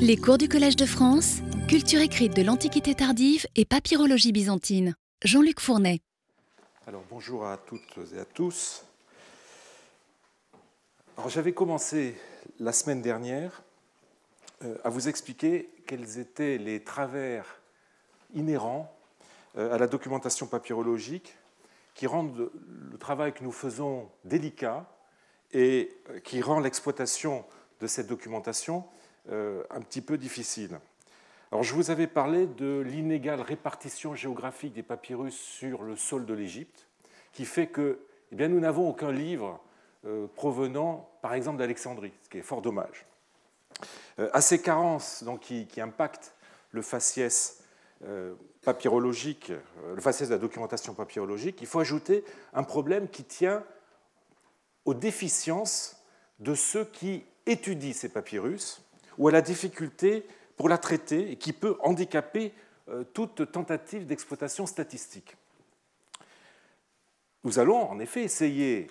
Les cours du Collège de France, culture écrite de l'Antiquité tardive et papyrologie byzantine. Jean-Luc Fournet. Alors bonjour à toutes et à tous. Alors j'avais commencé la semaine dernière euh, à vous expliquer quels étaient les travers inhérents euh, à la documentation papyrologique qui rendent le travail que nous faisons délicat et euh, qui rend l'exploitation de cette documentation un petit peu difficile. Alors, je vous avais parlé de l'inégale répartition géographique des papyrus sur le sol de l'Égypte, qui fait que eh bien, nous n'avons aucun livre provenant, par exemple, d'Alexandrie, ce qui est fort dommage. à ces carences donc, qui, qui impactent le faciès euh, papyrologique, euh, le faciès de la documentation papyrologique, il faut ajouter un problème qui tient aux déficiences de ceux qui étudient ces papyrus ou à la difficulté pour la traiter et qui peut handicaper euh, toute tentative d'exploitation statistique. Nous allons en effet essayer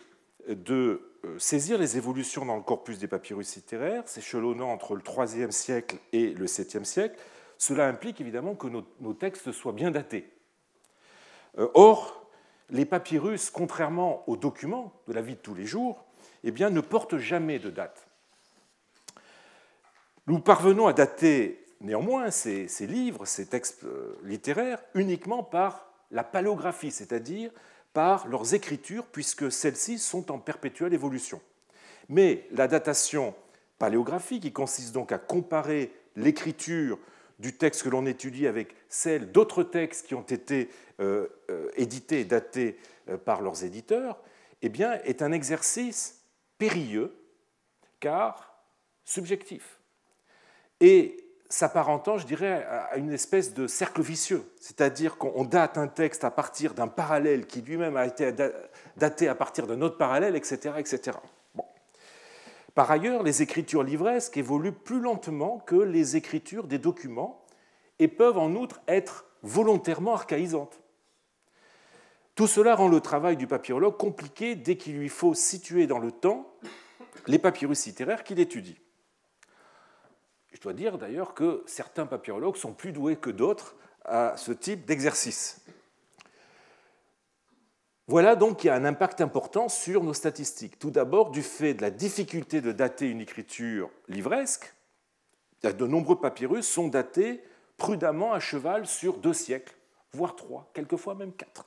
de saisir les évolutions dans le corpus des papyrus littéraires, s'échelonnant entre le IIIe siècle et le VIIe siècle, cela implique évidemment que nos, textes soient bien datés. Euh, or, les papyrus, contrairement aux documents de la vie de tous les jours, eh ne portent jamais de date. Nous parvenons à dater néanmoins ces, livres, ces textes euh, littéraires, uniquement par la paléographie, c'est-à-dire par leurs écritures, puisque celles-ci sont en perpétuelle évolution. Mais la datation paléographique, qui consiste donc à comparer l'écriture du texte que l'on étudie avec celle d'autres textes qui ont été euh, euh, édités et datés par leurs éditeurs, eh bien, est un exercice périlleux, car subjectif. Et s'apparentant, je dirais, à une espèce de cercle vicieux, c'est-à-dire qu'on date un texte à partir d'un parallèle qui lui-même a été daté à partir d'un autre parallèle, etc. etc. Par ailleurs, les écritures livresques évoluent plus lentement que les écritures des documents et peuvent en outre être volontairement archaïsantes. Tout cela rend le travail du papyrologue compliqué dès qu'il lui faut situer dans le temps les papyrus littéraires qu'il étudie. Je dois dire d'ailleurs que certains papyrologues sont plus doués que d'autres à ce type d'exercice. Voilà donc qu'il y a un impact important sur nos statistiques. Tout d'abord, du fait de la difficulté de dater une écriture livresque, de nombreux papyrus sont datés prudemment à cheval sur deux siècles, voire trois, quelquefois même quatre.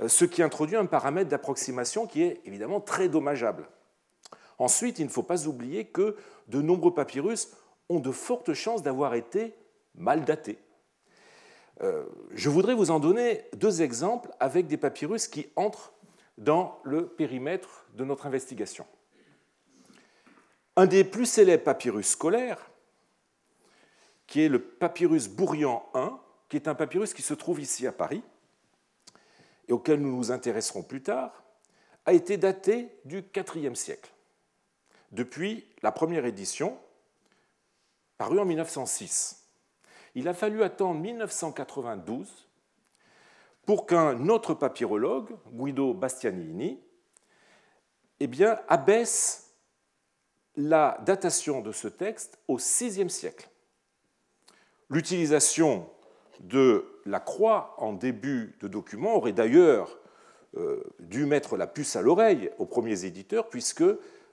Euh, ce qui introduit un paramètre d'approximation qui est évidemment très dommageable. Ensuite, il ne faut pas oublier que de nombreux papyrus ont de fortes chances d'avoir été mal datés. Euh, je voudrais vous en donner deux exemples avec des papyrus qui entrent dans le périmètre de notre investigation. Un des plus célèbres papyrus scolaires, qui est le papyrus Bourrian I, qui est un papyrus qui se trouve ici à Paris, et auquel nous nous intéresserons plus tard, a été daté du IVe siècle, depuis la première édition, parue en 1906 il a fallu attendre 1992 pour qu'un autre papyrologue, Guido Bastianini, eh abaisse la datation de ce texte au VIe siècle. L'utilisation de la croix en début de document aurait d'ailleurs euh, dû mettre la puce à l'oreille aux premiers éditeurs, puisque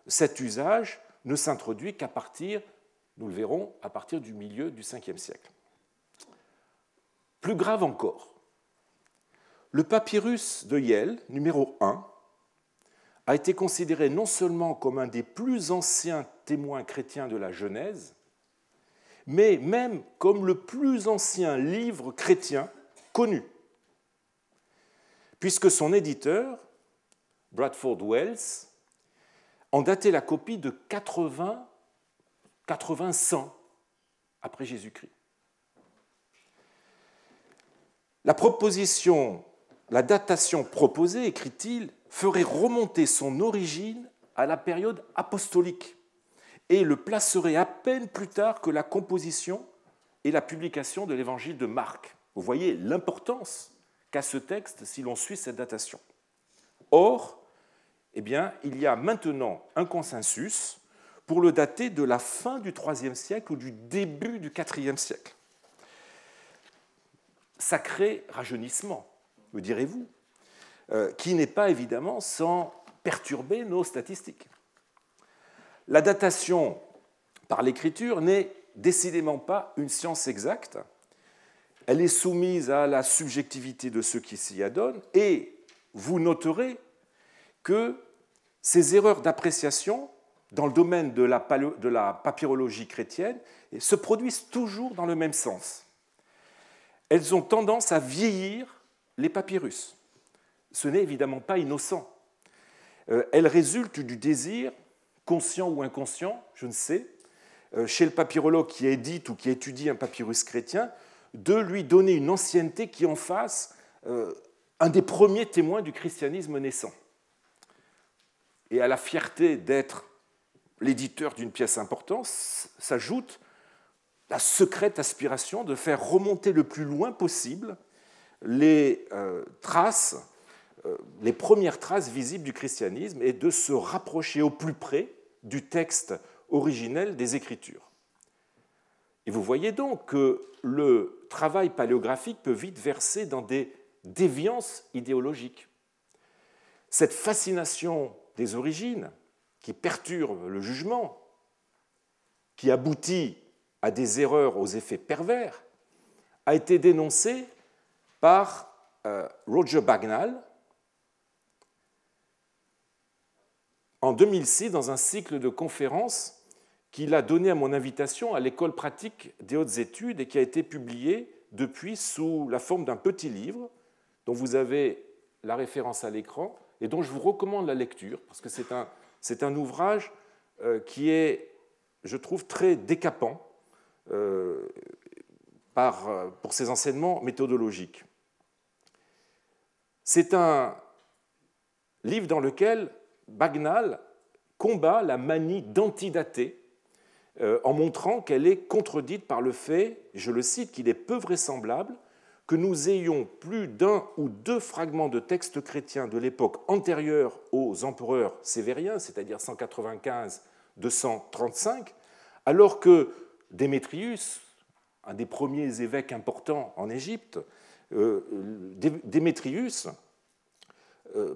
cet usage ne s'introduit qu'à partir, nous le verrons, à partir du milieu du Ve siècle. Plus grave encore, le papyrus de Yel, numéro 1, a été considéré non seulement comme un des plus anciens témoins chrétiens de la Genèse, mais même comme le plus ancien livre chrétien connu, puisque son éditeur, Bradford Wells, en datait la copie de 80, 80 100 après Jésus-Christ. La proposition, la datation proposée, écrit-il, ferait remonter son origine à la période apostolique et le placerait à peine plus tard que la composition et la publication de l'évangile de Marc. Vous voyez l'importance qu'a ce texte si l'on suit cette datation. Or, eh bien, il y a maintenant un consensus pour le dater de la fin du IIIe siècle ou du début du IVe siècle. Sacré rajeunissement, me direz-vous, euh, qui n'est pas évidemment sans perturber nos statistiques. La datation par l'écriture n'est décidément pas une science exacte. Elle est soumise à la subjectivité de ceux qui s'y adonnent et vous noterez que ces erreurs d'appréciation dans le domaine de la, papyrologie chrétienne se produisent toujours dans le même sens. Elles ont tendance à vieillir les papyrus. Ce n'est évidemment pas innocent. Euh, elles résultent du désir, conscient ou inconscient, je ne sais, euh, chez le papyrologue qui édite ou qui étudie un papyrus chrétien, de lui donner une ancienneté qui en fasse euh, un des premiers témoins du christianisme naissant. Et à la fierté d'être l'éditeur d'une pièce importante s'ajoute la secrète aspiration de faire remonter le plus loin possible les euh, traces, euh, les premières traces visibles du christianisme et de se rapprocher au plus près du texte originel des Écritures. Et vous voyez donc que le travail paléographique peut vite verser dans des déviances idéologiques. Cette fascination des origines qui perturbe le jugement, qui aboutit à des erreurs aux effets pervers, a été dénoncée par euh, Roger Bagnall en 2006 dans un cycle de conférences qu'il a donné à mon invitation à l'école pratique des hautes études et qui a été publié depuis sous la forme d'un petit livre dont vous avez la référence à l'écran et dont je vous recommande la lecture, parce que c'est un, c'est un ouvrage euh, qui est, je trouve, très décapant euh, par, pour ses enseignements méthodologiques. C'est un livre dans lequel Bagnall combat la manie d'antidater euh, en montrant qu'elle est contredite par le fait, je le cite, qu'il est peu vraisemblable que nous ayons plus d'un ou deux fragments de textes chrétiens de l'époque antérieure aux empereurs sévériens, c'est-à-dire 195-235, alors que Démétrius, un des premiers évêques importants en Égypte, euh, Démétrius euh,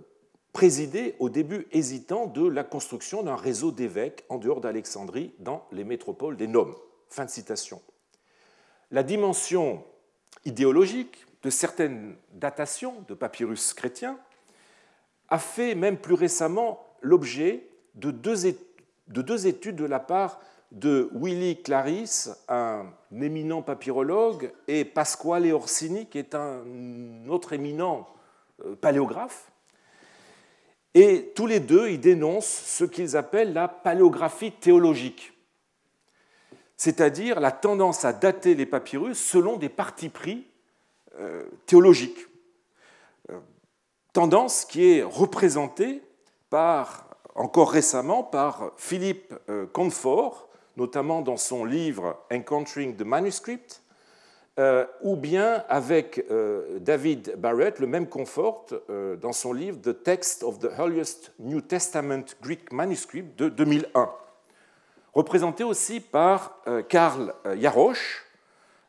présidait au début hésitant de la construction d'un réseau d'évêques en dehors d'Alexandrie dans les métropoles des Noms. Fin de citation. La dimension idéologique de certaines datations de papyrus chrétiens a fait même plus récemment l'objet de deux, études de la part de Willy Clarisse, un éminent papyrologue, et Pasquale Orsini, qui est un autre éminent euh, paléographe. Et tous les deux, ils dénoncent ce qu'ils appellent la paléographie théologique c'est-à-dire la tendance à dater les papyrus selon des partis pris euh, théologiques. Euh, tendance qui est représentée par, encore récemment par Philippe euh, Confort, notamment dans son livre Encountering the Manuscript, ou bien avec David Barrett, le même Confort, dans son livre The Text of the Earliest New Testament Greek Manuscript de 2001 représenté aussi par euh, Karl euh, Jarosch,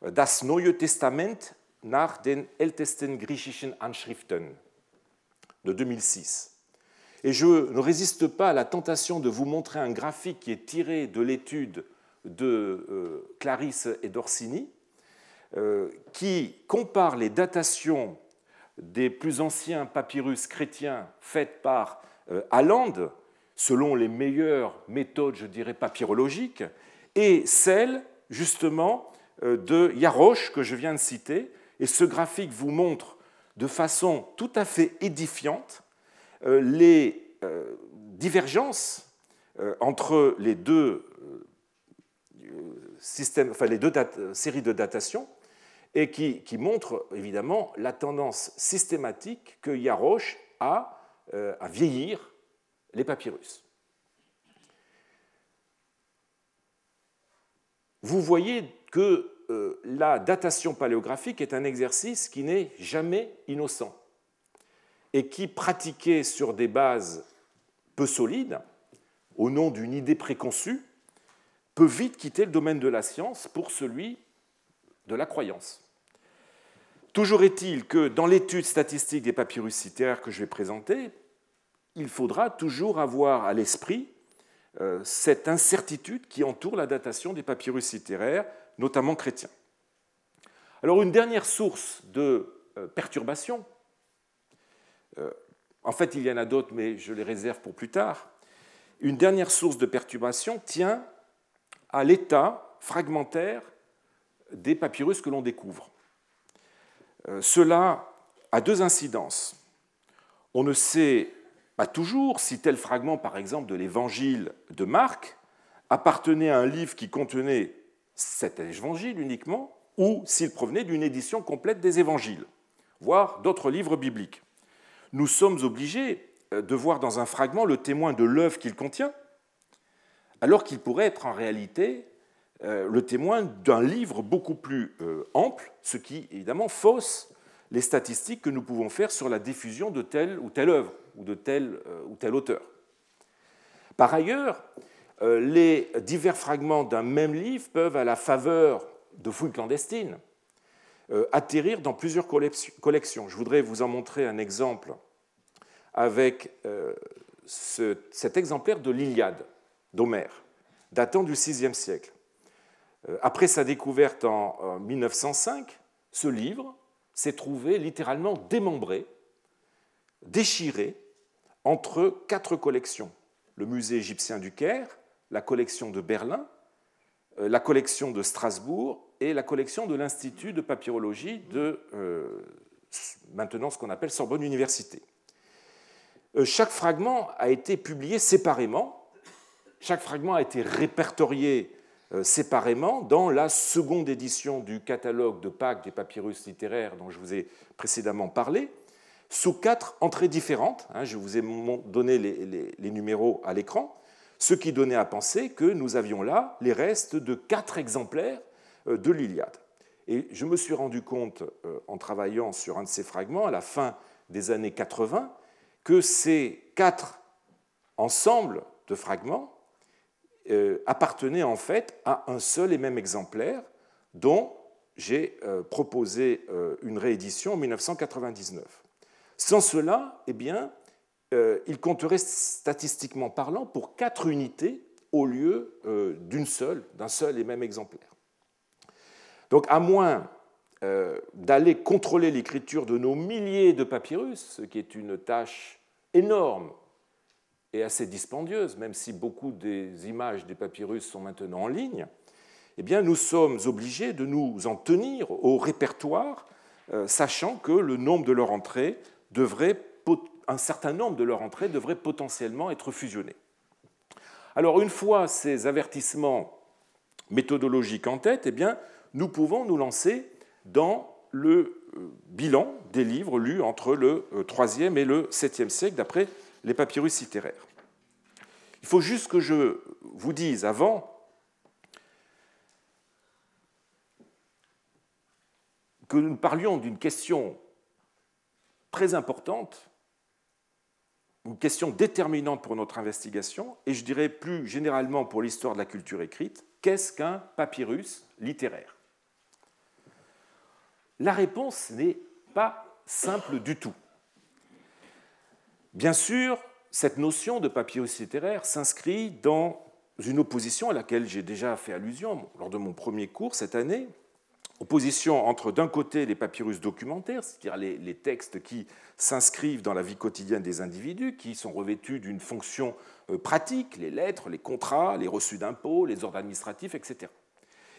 euh, Das Neue Testament nach den ältesten griechischen Anschriften de 2006. Et je ne résiste pas à la tentation de vous montrer un graphique qui est tiré de l'étude de Clarisse et d'Orsini, qui compare les datations des plus anciens papyrus chrétiens faites par Allende selon les meilleures méthodes, je dirais, papyrologiques, et celle, justement, euh, de Yaroche, que je viens de citer. Et ce graphique vous montre de façon tout à fait édifiante euh, les euh, divergences entre les deux, systèmes, enfin, les séries de datation et qui, qui montrent évidemment la tendance systématique que Yaroche a à vieillir les papyrus. Vous voyez que euh, la datation paléographique est un exercice qui n'est jamais innocent et qui, pratiqué sur des bases peu solides, au nom d'une idée préconçue, peut vite quitter le domaine de la science pour celui de la croyance. Toujours est-il que dans l'étude statistique des papyrus littéraires que je vais présenter, il faudra toujours avoir à l'esprit euh, cette incertitude qui entoure la datation des papyrus littéraires, notamment chrétiens. Alors une dernière source de euh, perturbation, euh, en fait il y en a d'autres mais je les réserve pour plus tard, une dernière source de perturbation tient à l'état fragmentaire des papyrus que l'on découvre. Cela a deux incidences. On ne sait toujours si tel fragment, par exemple, de l'évangile de Marc appartenait à un livre qui contenait cet évangile uniquement, ou s'il provenait d'une édition complète des évangiles, voire d'autres livres bibliques. Nous sommes obligés euh, de voir dans un fragment le témoin de l'œuvre qu'il contient, alors qu'il pourrait être en réalité euh, le témoin d'un livre beaucoup plus euh, ample, ce qui évidemment fausse les statistiques que nous pouvons faire sur la diffusion de telle ou telle œuvre ou de tel euh, ou tel auteur. Par ailleurs, euh, les divers fragments d'un même livre peuvent, à la faveur de fouilles clandestines, euh, atterrir dans plusieurs collections. Je voudrais vous en montrer un exemple avec cet exemplaire de l'Iliade d'Homère, datant du VIe siècle. Après sa découverte en 1905, ce livre s'est trouvé littéralement démembré déchiré entre quatre collections. Le musée égyptien du Caire, la collection de Berlin, euh, la collection de Strasbourg et la collection de l'Institut de papyrologie de euh, maintenant ce qu'on appelle Sorbonne Université. Euh, chaque fragment a été publié séparément, chaque fragment a été répertorié séparément dans la seconde édition du catalogue de Pâques des papyrus littéraires dont je vous ai précédemment parlé, sous quatre entrées différentes. Hein, je vous ai donné les, numéros à l'écran, ce qui donnait à penser que nous avions là les restes de quatre exemplaires euh, de l'Iliade. Et je me suis rendu compte, euh, en travaillant sur un de ces fragments, à la fin des années 80, que ces quatre ensembles de fragments euh, appartenaient en fait à un seul et même exemplaire dont j'ai proposé une réédition en 1999. Sans cela, eh euh, il compterait statistiquement parlant pour quatre unités au lieu euh, d'une seule, d'un seul et même exemplaire. Donc, à moins euh, d'aller contrôler l'écriture de nos milliers de papyrus, ce qui est une tâche énorme et assez dispendieuse, même si beaucoup des images des papyrus sont maintenant en ligne, eh bien, nous sommes obligés de nous en tenir au répertoire, sachant que le nombre de leurs entrées un certain nombre de leurs entrées devraient potentiellement être fusionnées. Alors une fois ces avertissements méthodologiques en tête, eh bien, nous pouvons nous lancer dans le euh, bilan des livres lus entre le IIIe euh, et le 7e siècle d'après les papyrus littéraires. Il faut juste que je vous dise avant que nous parlions d'une question très importante, une question déterminante pour notre investigation, et je dirais plus généralement pour l'histoire de la culture écrite, qu'est-ce qu'un papyrus littéraire? La réponse n'est pas simple du tout. Bien sûr, cette notion de papyrus littéraire s'inscrit dans une opposition à laquelle j'ai déjà fait allusion lors de mon premier cours cette année, opposition entre d'un côté les papyrus documentaires, c'est-à-dire les, textes qui s'inscrivent dans la vie quotidienne des individus, qui sont revêtus d'une fonction euh, pratique, les lettres, les contrats, les reçus d'impôts, les ordres administratifs, etc.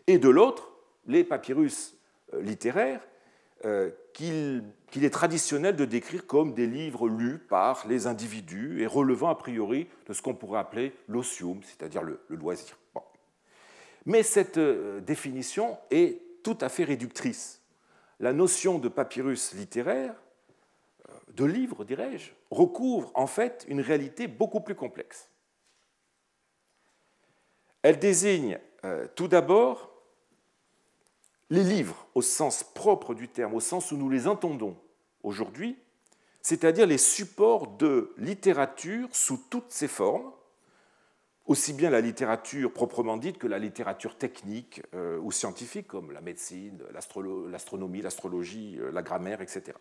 Et de l'autre, les papyrus euh, littéraires, euh, qu'il est traditionnel de décrire comme des livres lus par les individus et relevant a priori de ce qu'on pourrait appeler l'osium, c'est-à-dire le, loisir. Mais cette définition est tout à fait réductrice. La notion de papyrus littéraire, euh, de livre dirais-je, recouvre en fait une réalité beaucoup plus complexe. Elle désigne euh, tout d'abord les livres au sens propre du terme, au sens où nous les entendons aujourd'hui, c'est-à-dire les supports de littérature sous toutes ses formes, aussi bien la littérature proprement dite que la littérature technique euh, ou scientifique, comme la médecine, l'astronomie, l'astrologie, euh, la grammaire, etc.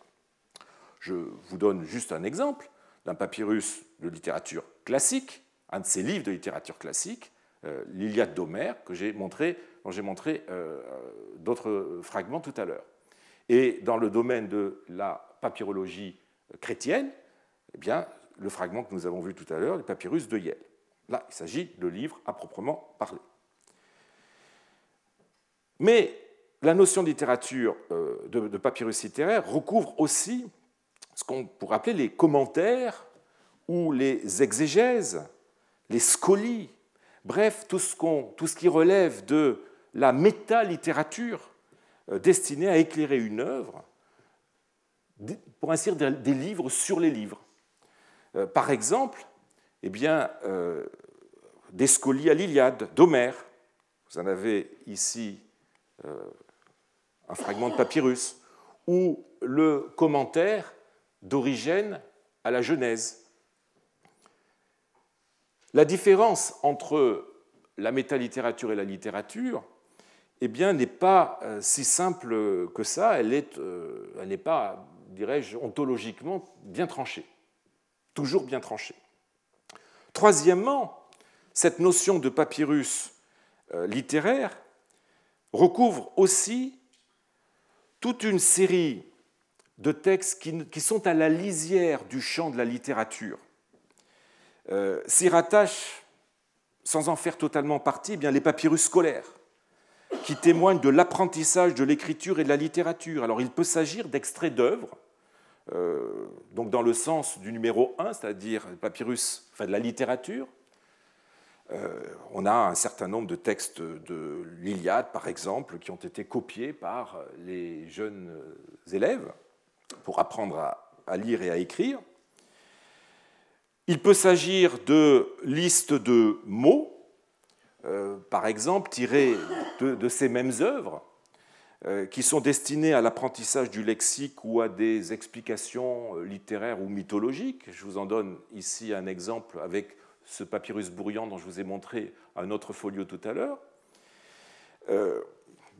Je vous donne juste un exemple d'un papyrus de littérature classique, un de ces livres de littérature classique, euh, l'Iliade d'Homère, que j'ai montré, dont j'ai montré d'autres fragments tout à l'heure. Et dans le domaine de la papyrologie chrétienne, eh bien, le fragment que nous avons vu tout à l'heure, le papyrus de Yale. Là, il s'agit de livres à proprement parler. Mais la notion de littérature, euh, de, papyrus littéraire, recouvre aussi ce qu'on pourrait appeler les commentaires ou les exégèses, les scolies, bref, tout ce, qui relève de la métalittérature euh, destinée à éclairer une œuvre, pour ainsi dire des livres sur les livres. Euh, par exemple, eh bien, euh, à l'Iliade d'Homère. Vous en avez ici euh, un fragment de papyrus, ou le commentaire d'Origène à la Genèse. La différence entre la métalittérature et la littérature eh bien, n'est pas si simple que ça, elle n'est pas, dirais-je, ontologiquement bien tranchée toujours bien tranché. Troisièmement, cette notion de papyrus euh, littéraire recouvre aussi toute une série de textes qui, sont à la lisière du champ de la littérature. Euh, s'y rattachent, sans en faire totalement partie, eh bien les papyrus scolaires, qui témoignent de l'apprentissage de l'écriture et de la littérature. Alors il peut s'agir d'extraits d'œuvres euh, donc dans le sens du numéro 1, c'est-à-dire papyrus, enfin de la littérature. Euh, on a un certain nombre de textes de l'Iliade, par exemple, qui ont été copiés par les jeunes élèves pour apprendre à, lire et à écrire. Il peut s'agir de listes de mots, euh, par exemple, tirés de, de, ces mêmes œuvres, euh, qui sont destinés à l'apprentissage du lexique ou à des explications euh, littéraires ou mythologiques. Je vous en donne ici un exemple avec ce papyrus bourriant dont je vous ai montré un autre folio tout à l'heure. Euh,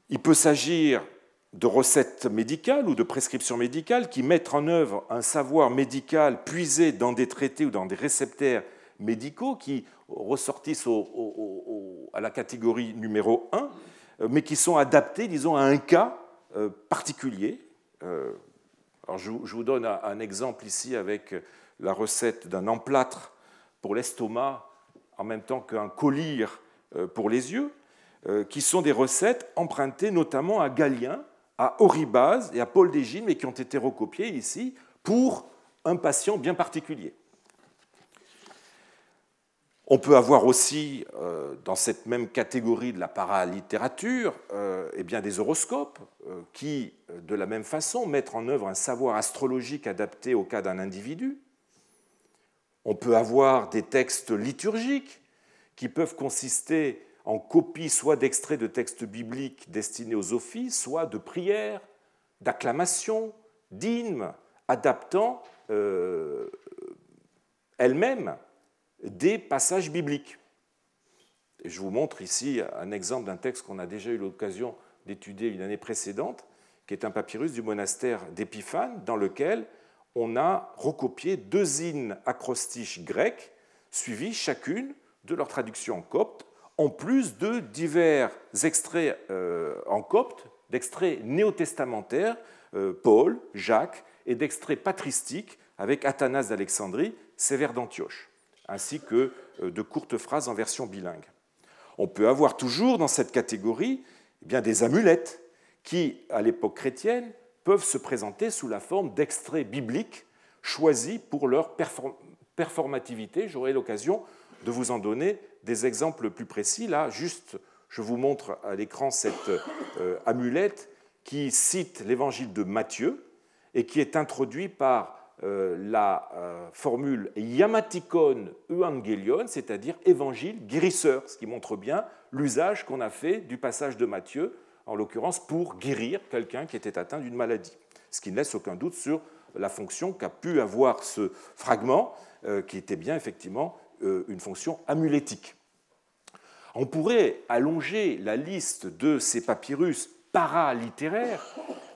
il peut s'agir de recettes médicales ou de prescriptions médicales qui mettent en œuvre un savoir médical puisé dans des traités ou dans des réceptaires médicaux qui ressortissent à la catégorie numéro 1 euh, mais qui sont adaptés, disons, à un cas euh, particulier. Euh, alors je vous donne un exemple ici avec la recette d'un emplâtre pour l'estomac en même temps qu'un collier pour les yeux, qui sont des recettes empruntées notamment à Galien, à Oribase et à Paul d'Égine, mais qui ont été recopiées ici pour un patient bien particulier. On peut avoir aussi, euh, dans cette même catégorie de la paralittérature, euh, eh bien des horoscopes euh, qui, de la même façon, mettent en œuvre un savoir astrologique adapté au cas d'un individu. On peut avoir des textes liturgiques qui peuvent consister en copie soit d'extraits de textes bibliques destinés aux offices, soit de prières, d'acclamations, d'hymnes, adaptant elles-mêmes des passages bibliques. je vous montre ici un exemple d'un texte qu'on a déjà eu l'occasion d'étudier une année précédente, qui est un papyrus du monastère d'Épiphane, dans lequel on a recopié deux hymnes acrostiches grecs, suivis chacune de leur traduction en copte, en plus de divers extraits euh, en copte, d'extraits néotestamentaires, euh, Paul, Jacques, et d'extraits patristiques avec Athanas d'Alexandrie, Sévère d'Antioche ainsi que euh, de courtes phrases en version bilingue. On peut avoir toujours dans cette catégorie eh des amulettes qui, à l'époque chrétienne, peuvent se présenter sous la forme d'extraits bibliques choisis pour leur performativité. J'aurai l'occasion de vous en donner des exemples plus précis. Là, juste, je vous montre à l'écran cette euh, amulette qui cite l'évangile de Matthieu et qui est introduit par la euh, formule Yamatikon Evangelion, c'est-à-dire évangile guérisseur, ce qui montre bien l'usage qu'on a fait du passage de Matthieu, en l'occurrence pour guérir quelqu'un qui était atteint d'une maladie. Ce qui ne laisse aucun doute sur la fonction qu'a pu avoir ce fragment, euh, qui était bien effectivement une fonction amulétique. On pourrait allonger la liste de ces papyrus paralittéraires,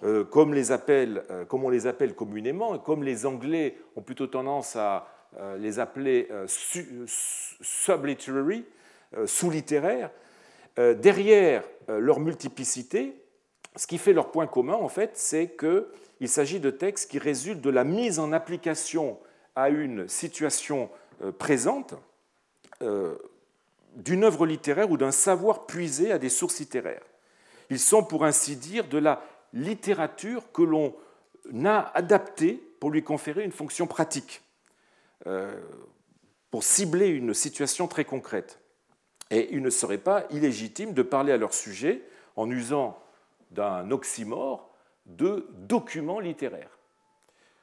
euh, comme, les euh, comme on les appelle communément, et comme les Anglais ont plutôt tendance à euh, les appeler subliterary, sous-littéraires, derrière leur multiplicité, ce qui fait leur point commun, en fait, c'est qu'il s'agit de textes qui résultent de la mise en application à une situation présente d'une œuvre littéraire ou d'un savoir puisé à des sources littéraires. Ils sont, pour ainsi dire, de la littérature que l'on a adaptée pour lui conférer une fonction pratique, euh, pour cibler une situation très concrète. Et il ne serait pas illégitime de parler à leur sujet en usant d'un oxymore de documents littéraires.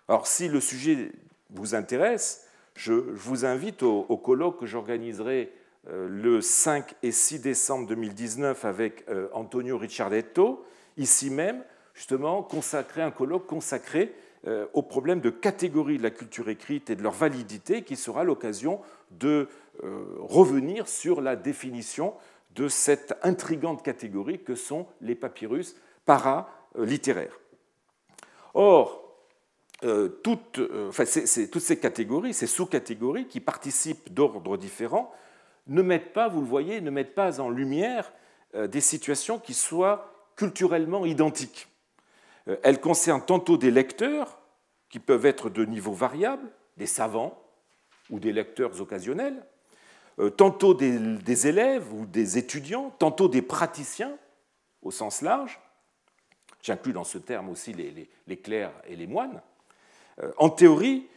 Alors si le sujet vous intéresse, je vous invite au, colloque que j'organiserai le 5 et 6 décembre 2019 avec euh, Antonio Ricciardetto, ici même, justement, consacré un colloque consacré euh, au problème de catégorie de la culture écrite et de leur validité, qui sera l'occasion de revenir sur la définition de cette intrigante catégorie que sont les papyrus paralittéraires. Or, toutes, toutes ces catégories, ces sous-catégories qui participent d'ordres différents, ne mettent pas, vous le voyez, ne mettent pas en lumière euh, des situations qui soient culturellement identiques. Euh, elles concernent tantôt des lecteurs, qui peuvent être de niveau variable, des savants ou des lecteurs occasionnels, euh, tantôt des, élèves ou des étudiants, tantôt des praticiens au sens large. J'inclus dans ce terme aussi les, les clercs et les moines. En théorie,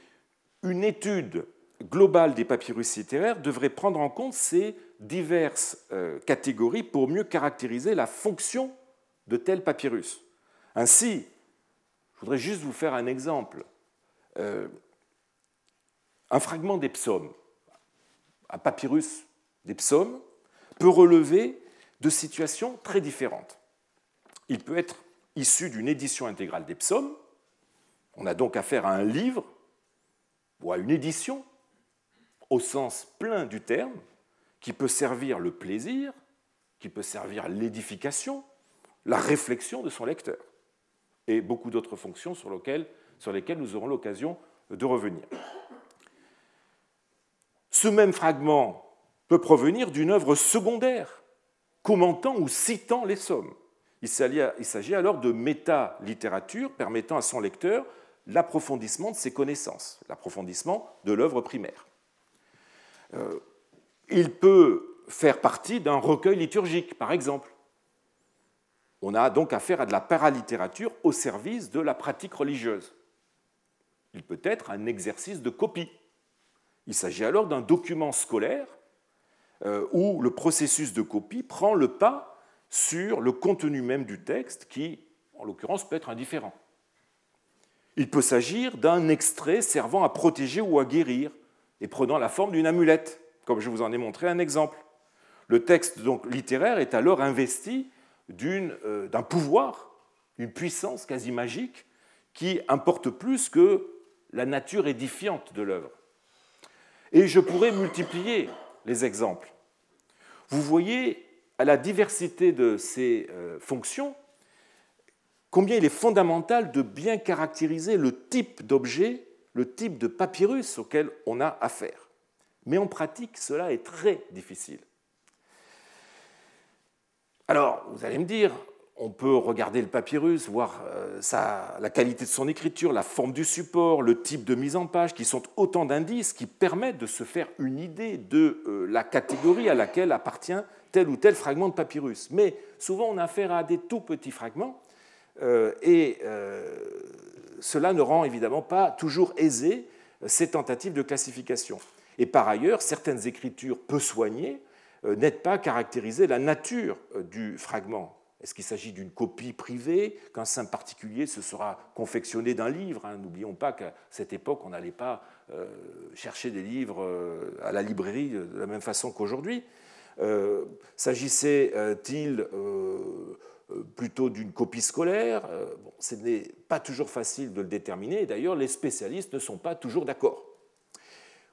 une étude globale des papyrus littéraires devrait prendre en compte ces diverses euh, catégories pour mieux caractériser la fonction de tel papyrus. Ainsi, je voudrais juste vous faire un exemple. Euh, un fragment des psaumes, un papyrus des psaumes, peut relever de situations très différentes. Il peut être issu d'une édition intégrale des psaumes, on a donc affaire à un livre ou à une édition au sens plein du terme, qui peut servir le plaisir, qui peut servir l'édification, la réflexion de son lecteur, et beaucoup d'autres fonctions sur lesquelles, sur lesquelles nous aurons l'occasion de revenir. Ce même fragment peut provenir d'une œuvre secondaire, commentant ou citant les sommes. Il s'agit alors de méta-littérature permettant à son lecteur l'approfondissement de ses connaissances, l'approfondissement de l'œuvre primaire. Euh, il peut faire partie d'un recueil liturgique, par exemple. On a donc affaire à de la paralittérature au service de la pratique religieuse. Il peut être un exercice de copie. Il s'agit alors d'un document scolaire euh, où le processus de copie prend le pas sur le contenu même du texte qui, en l'occurrence, peut être indifférent. Il peut s'agir d'un extrait servant à protéger ou à guérir, et prenant la forme d'une amulette, comme je vous en ai montré un exemple. Le texte donc littéraire est alors investi euh, d'un pouvoir, d'une puissance quasi magique qui importe plus que la nature édifiante de l'œuvre. Et je pourrais multiplier les exemples. Vous voyez à la diversité de ces euh, fonctions combien il est fondamental de bien caractériser le type d'objet le type de papyrus auquel on a affaire. Mais en pratique, cela est très difficile. Alors, vous allez me dire, on peut regarder le papyrus, voir euh, la qualité de son écriture, la forme du support, le type de mise en page, qui sont autant d'indices qui permettent de se faire une idée de euh, la catégorie à laquelle appartient tel ou tel fragment de papyrus. Mais souvent, on a affaire à des tout petits fragments, euh, et cela ne rend évidemment pas toujours aisé euh, ces tentatives de classification. Et par ailleurs, certaines écritures peu soignées euh, n'aident pas à caractériser la nature euh, du fragment. Est-ce qu'il s'agit d'une copie privée, qu'un saint particulier se sera confectionné d'un livre hein? N'oublions pas qu'à cette époque, on n'allait pas chercher des livres à la librairie de la même façon qu'aujourd'hui. S'agissait-il plutôt d'une copie scolaire. Euh, ce n'est pas toujours facile de le déterminer, d'ailleurs les spécialistes ne sont pas toujours d'accord.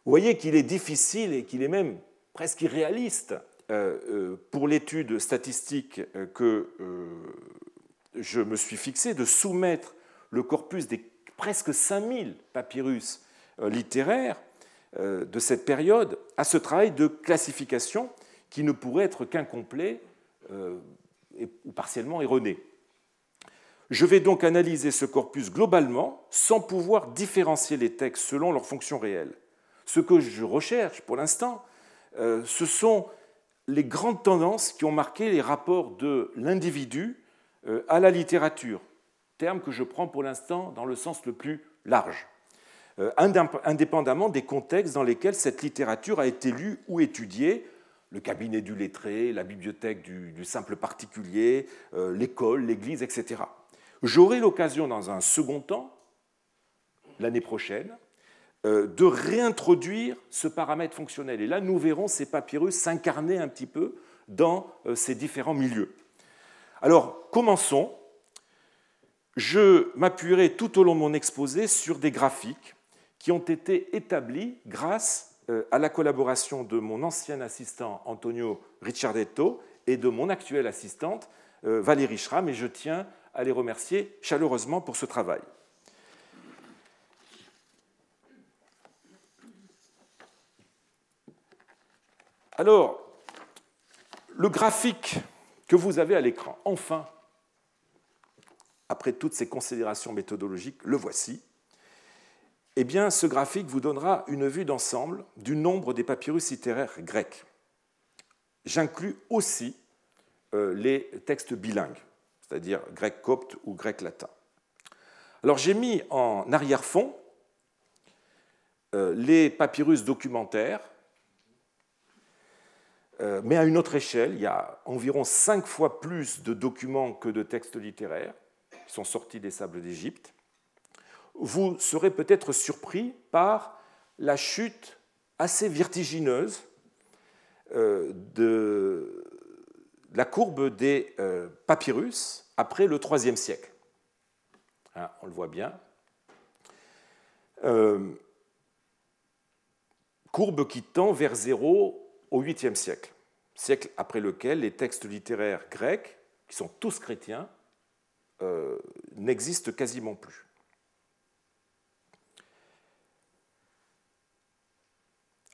Vous voyez qu'il est difficile et qu'il est même presque irréaliste pour l'étude statistique que je me suis fixé, de soumettre le corpus des presque 5000 papyrus littéraires de cette période à ce travail de classification qui ne pourrait être qu'incomplet ou partiellement erroné. Je vais donc analyser ce corpus globalement sans pouvoir différencier les textes selon leur fonction réelle. Ce que je recherche pour l'instant, euh, ce sont les grandes tendances qui ont marqué les rapports de l'individu euh, à la littérature, terme que je prends pour l'instant dans le sens le plus large, euh, indépendamment des contextes dans lesquels cette littérature a été lue ou étudiée, le cabinet du lettré, la bibliothèque du, simple particulier, euh, l'école, l'église, etc. J'aurai l'occasion dans un second temps, l'année prochaine, euh, de réintroduire ce paramètre fonctionnel. Et là, nous verrons ces papyrus s'incarner un petit peu dans euh, ces différents milieux. Alors, commençons. Je m'appuierai tout au long de mon exposé sur des graphiques qui ont été établis grâce à la collaboration de mon ancien assistant Antonio Ricciardetto et de mon actuelle assistante euh, Valérie Schramm, et je tiens à les remercier chaleureusement pour ce travail. Alors, le graphique que vous avez à l'écran, enfin, après toutes ces considérations méthodologiques, le voici eh bien, ce graphique vous donnera une vue d'ensemble du nombre des papyrus littéraires grecs. J'inclus aussi euh, les textes bilingues, c'est-à-dire grec copte ou grec latin. Alors j'ai mis en arrière-fond euh, les papyrus documentaires, euh, mais à une autre échelle. Il y a environ cinq fois plus de documents que de textes littéraires qui sont sortis des sables d'Égypte vous serez peut-être surpris par la chute assez vertigineuse euh, de la courbe des euh, papyrus après le IIIe siècle. Hein, on le voit bien. Euh, courbe qui tend vers zéro au 8e siècle, siècle après lequel les textes littéraires grecs, qui sont tous chrétiens, n'existent quasiment plus.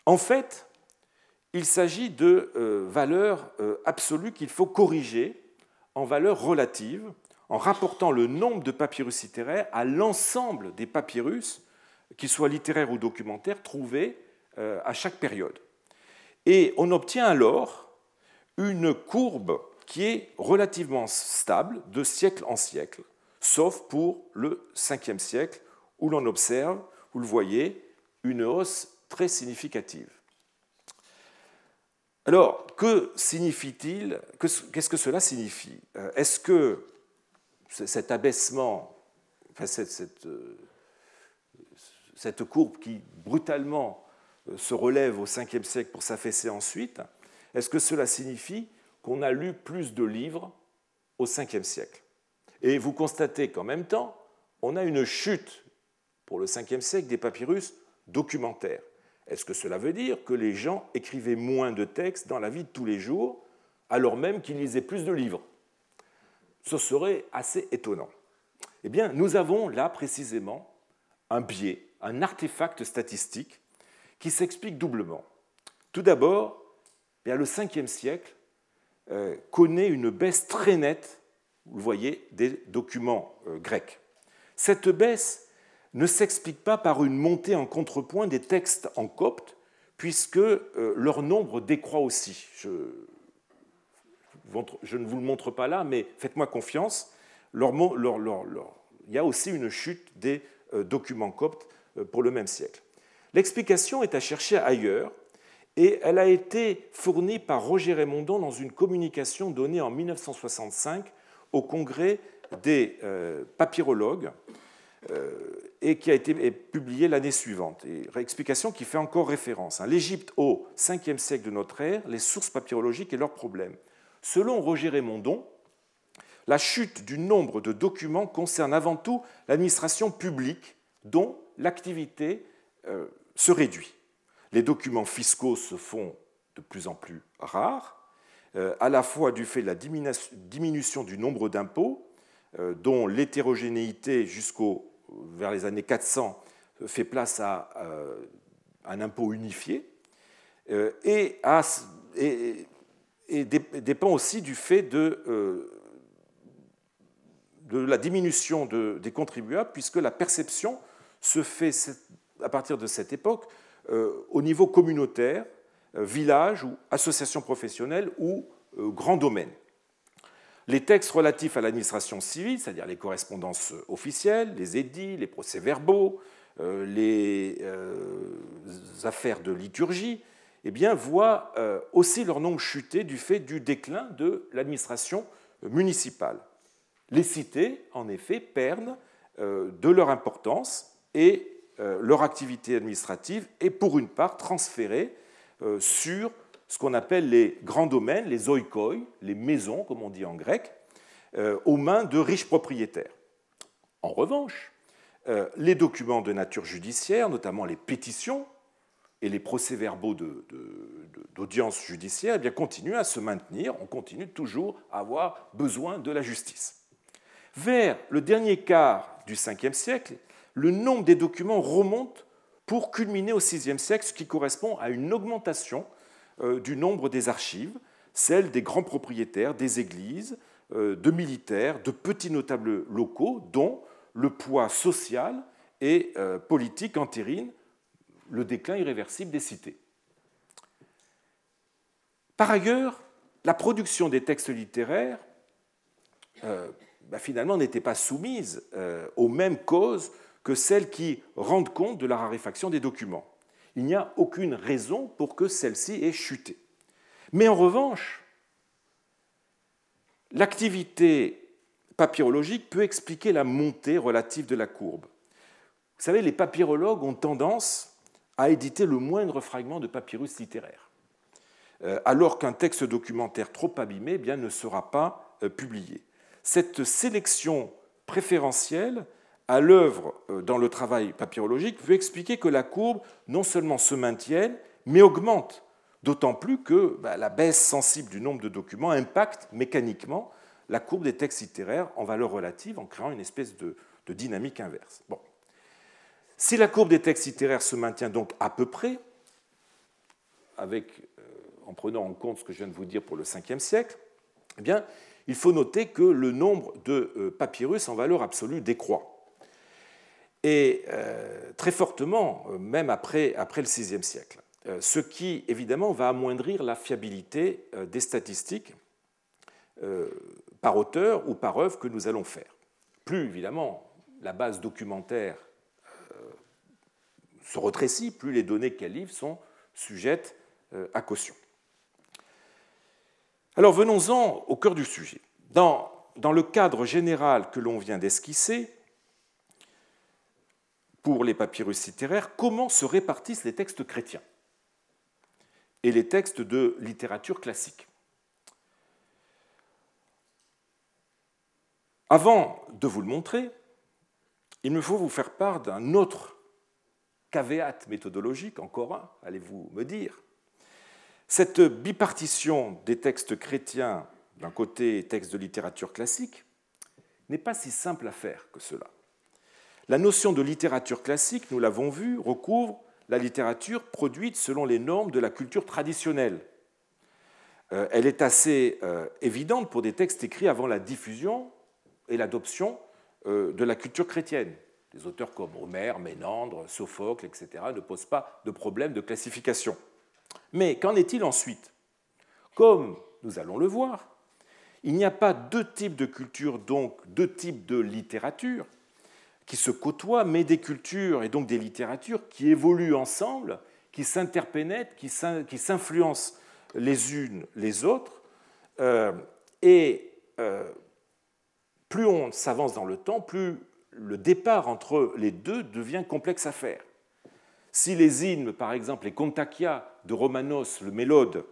En fait, il s'agit de euh, valeurs euh, absolues qu'il faut corriger en valeurs relatives en rapportant le nombre de papyrus littéraires à l'ensemble des papyrus, qu'ils soient littéraires ou documentaires, trouvés euh, à chaque période. Et on obtient alors une courbe qui est relativement stable de siècle en siècle, sauf pour le 5e siècle, où l'on observe, vous le voyez, une hausse très significative. Alors, que signifie-t-il Qu'est-ce que cela signifie? Euh, Est-ce que cet abaissement, cette, euh, cette, courbe qui brutalement euh, se relève au 5e siècle pour s'affaisser ensuite, est-ce que cela signifie qu'on a lu plus de livres au 5e siècle? Et vous constatez qu'en même temps, on a une chute pour le 5e siècle des papyrus documentaires. Est-ce que cela veut dire que les gens écrivaient moins de textes dans la vie de tous les jours, alors même qu'ils lisaient plus de livres? Ce serait assez étonnant. Eh bien, nous avons là précisément un biais, un artefact statistique qui s'explique doublement. Tout d'abord, eh le 5e siècle euh, connaît une baisse très nette, vous voyez, des documents euh, grecs. Cette baisse ne s'explique pas par une montée en contrepoint des textes en copte, puisque euh, leur nombre décroît aussi. Je, ne vous le montre pas là, mais faites-moi confiance, il y a aussi une chute des euh, documents coptes euh, pour le même siècle. L'explication est à chercher ailleurs, et elle a été fournie par Roger Raymondon dans une communication donnée en 1965 au Congrès des papyrologues et qui a été publié l'année suivante. Explication qui fait encore référence. Hein. L'Égypte au 5e siècle de notre ère, les sources papyrologiques et leurs problèmes. Selon Roger Raymondon, la chute du nombre de documents concerne avant tout l'administration publique dont l'activité euh, se réduit. Les documents fiscaux se font de plus en plus rares à la fois du fait de la diminution du nombre d'impôts, dont l'hétérogénéité jusqu'au vers les années 400 fait place à un impôt unifié, et, dépend aussi du fait de, de la diminution des contribuables, puisque la perception se fait à partir de cette époque euh, au niveau communautaire, euh, village ou association professionnelle ou euh, grand domaine. Les textes relatifs à l'administration civile, c'est-à-dire les correspondances officielles, les édits, les procès-verbaux, les affaires de liturgie, eh bien, voient aussi leur nombre chuter du fait du déclin de l'administration municipale. Les cités, en effet, perdent de leur importance et euh, leur activité administrative est pour une part transférée euh, sur ce qu'on appelle les grands domaines, les oikoi, les maisons, comme on dit en grec, euh, aux mains de riches propriétaires. En revanche, les documents de nature judiciaire, notamment les pétitions et les procès-verbaux d'audience judiciaire, eh bien, continuent à se maintenir, on continue toujours à avoir besoin de la justice. Vers le dernier quart du Ve siècle, le nombre des documents remonte pour culminer au VIe siècle, ce qui correspond à une augmentation euh, du nombre des archives, celles des grands propriétaires, des églises, euh, de militaires, de petits notables locaux, dont le poids social et euh, politique entérine le déclin irréversible des cités. Par ailleurs, la production des textes littéraires bah, finalement n'était pas soumise aux mêmes causes que celles qui rendent compte de la raréfaction des documents. Il n'y a aucune raison pour que celle-ci ait chuté. Mais en revanche, l'activité papyrologique peut expliquer la montée relative de la courbe. Vous savez, les papyrologues ont tendance à éditer le moindre fragment de papyrus littéraire, euh, alors qu'un texte documentaire trop abîmé eh ne sera pas euh, publié. Cette sélection préférentielle à l'œuvre euh, dans le travail papyrologique veut expliquer que la courbe non seulement se maintienne, mais augmente, d'autant plus que bah, la baisse sensible du nombre de documents impacte mécaniquement la courbe des textes littéraires en valeur relative en créant une espèce de, dynamique inverse. Bon. Si la courbe des textes littéraires se maintient donc à peu près, avec, euh, en prenant en compte ce que je viens de vous dire pour le 5e siècle, eh bien, il faut noter que le nombre de euh, papyrus en valeur absolue décroît et euh, très fortement, euh, même après, après le VIe siècle. Euh, ce qui, évidemment, va amoindrir la fiabilité des statistiques par auteur ou par œuvre que nous allons faire. Plus, évidemment, la base documentaire se retrécit, plus les données qu'elle livre sont sujettes à caution. Alors venons-en au cœur du sujet. Dans, dans le cadre général que l'on vient d'esquisser, pour les papyrus littéraires comment se répartissent les textes chrétiens et les textes de littérature classique. Avant de vous le montrer, il me faut vous faire part d'un autre caveat méthodologique, encore un, allez-vous me dire. Cette bipartition des textes chrétiens d'un côté et textes de littérature classique n'est pas si simple à faire que cela. La notion de littérature classique, nous l'avons vu, recouvre la littérature produite selon les normes de la culture traditionnelle. Euh, elle est assez euh, évidente pour des textes écrits avant la diffusion et l'adoption euh, de la culture chrétienne. Des auteurs comme Homère, Ménandre, Sophocle, etc. ne posent pas de problème de classification. Mais qu'en est-il ensuite? Comme nous allons le voir, il n'y a pas deux types de culture, donc deux types de littérature, qui se côtoient, mais des cultures et donc des littératures qui évoluent ensemble, qui s'interpénètrent, qui s'influencent les unes les autres. Euh, et euh, plus on s'avance dans le temps, plus le départ entre les deux devient complexe à faire. Si les hymnes, par exemple les Kontakia de Romanos, le Mélode,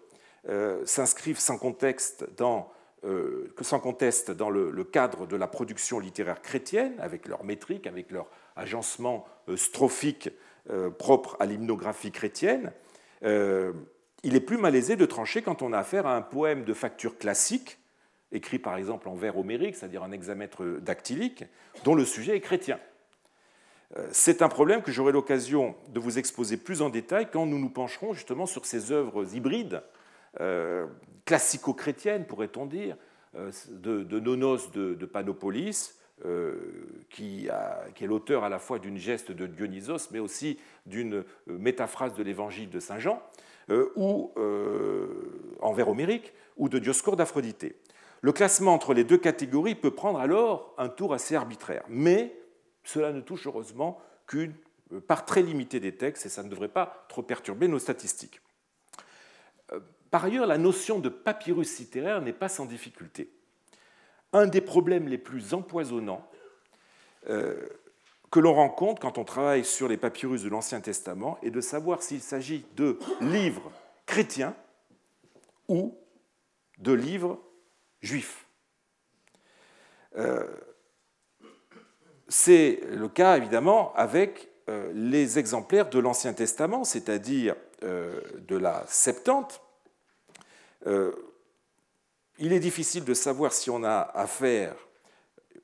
euh, s'inscrivent sans contexte dans euh, sans conteste dans le, cadre de la production littéraire chrétienne, avec leur métrique, avec leur agencement euh, strophique euh, propre à l'hymnographie chrétienne, il est plus malaisé de trancher quand on a affaire à un poème de facture classique, écrit par exemple en vers homérique, c'est-à-dire un hexamètre dactylique, dont le sujet est chrétien. Euh, c'est un problème que j'aurai l'occasion de vous exposer plus en détail quand nous nous pencherons justement sur ces œuvres hybrides, euh, classico-chrétiennes, pourrait-on dire, euh, de, Nonos de, Panopolis, qui, est l'auteur à la fois d'une geste de Dionysos, mais aussi d'une métaphrase de l'évangile de Saint Jean, ou en vers homérique, ou de Dioscore d'Aphrodité. Le classement entre les deux catégories peut prendre alors un tour assez arbitraire, mais cela ne touche heureusement qu'une part très limitée des textes et ça ne devrait pas trop perturber nos statistiques. Par ailleurs, la notion de papyrus littéraire n'est pas sans difficulté. Un des problèmes les plus empoisonnants euh, que l'on rencontre quand on travaille sur les papyrus de l'Ancien Testament est de savoir s'il s'agit de livres chrétiens ou de livres juifs. Euh, c'est le cas évidemment avec euh, les exemplaires de l'Ancien Testament, c'est-à-dire de la Septante. Euh, il est difficile de savoir si on a affaire,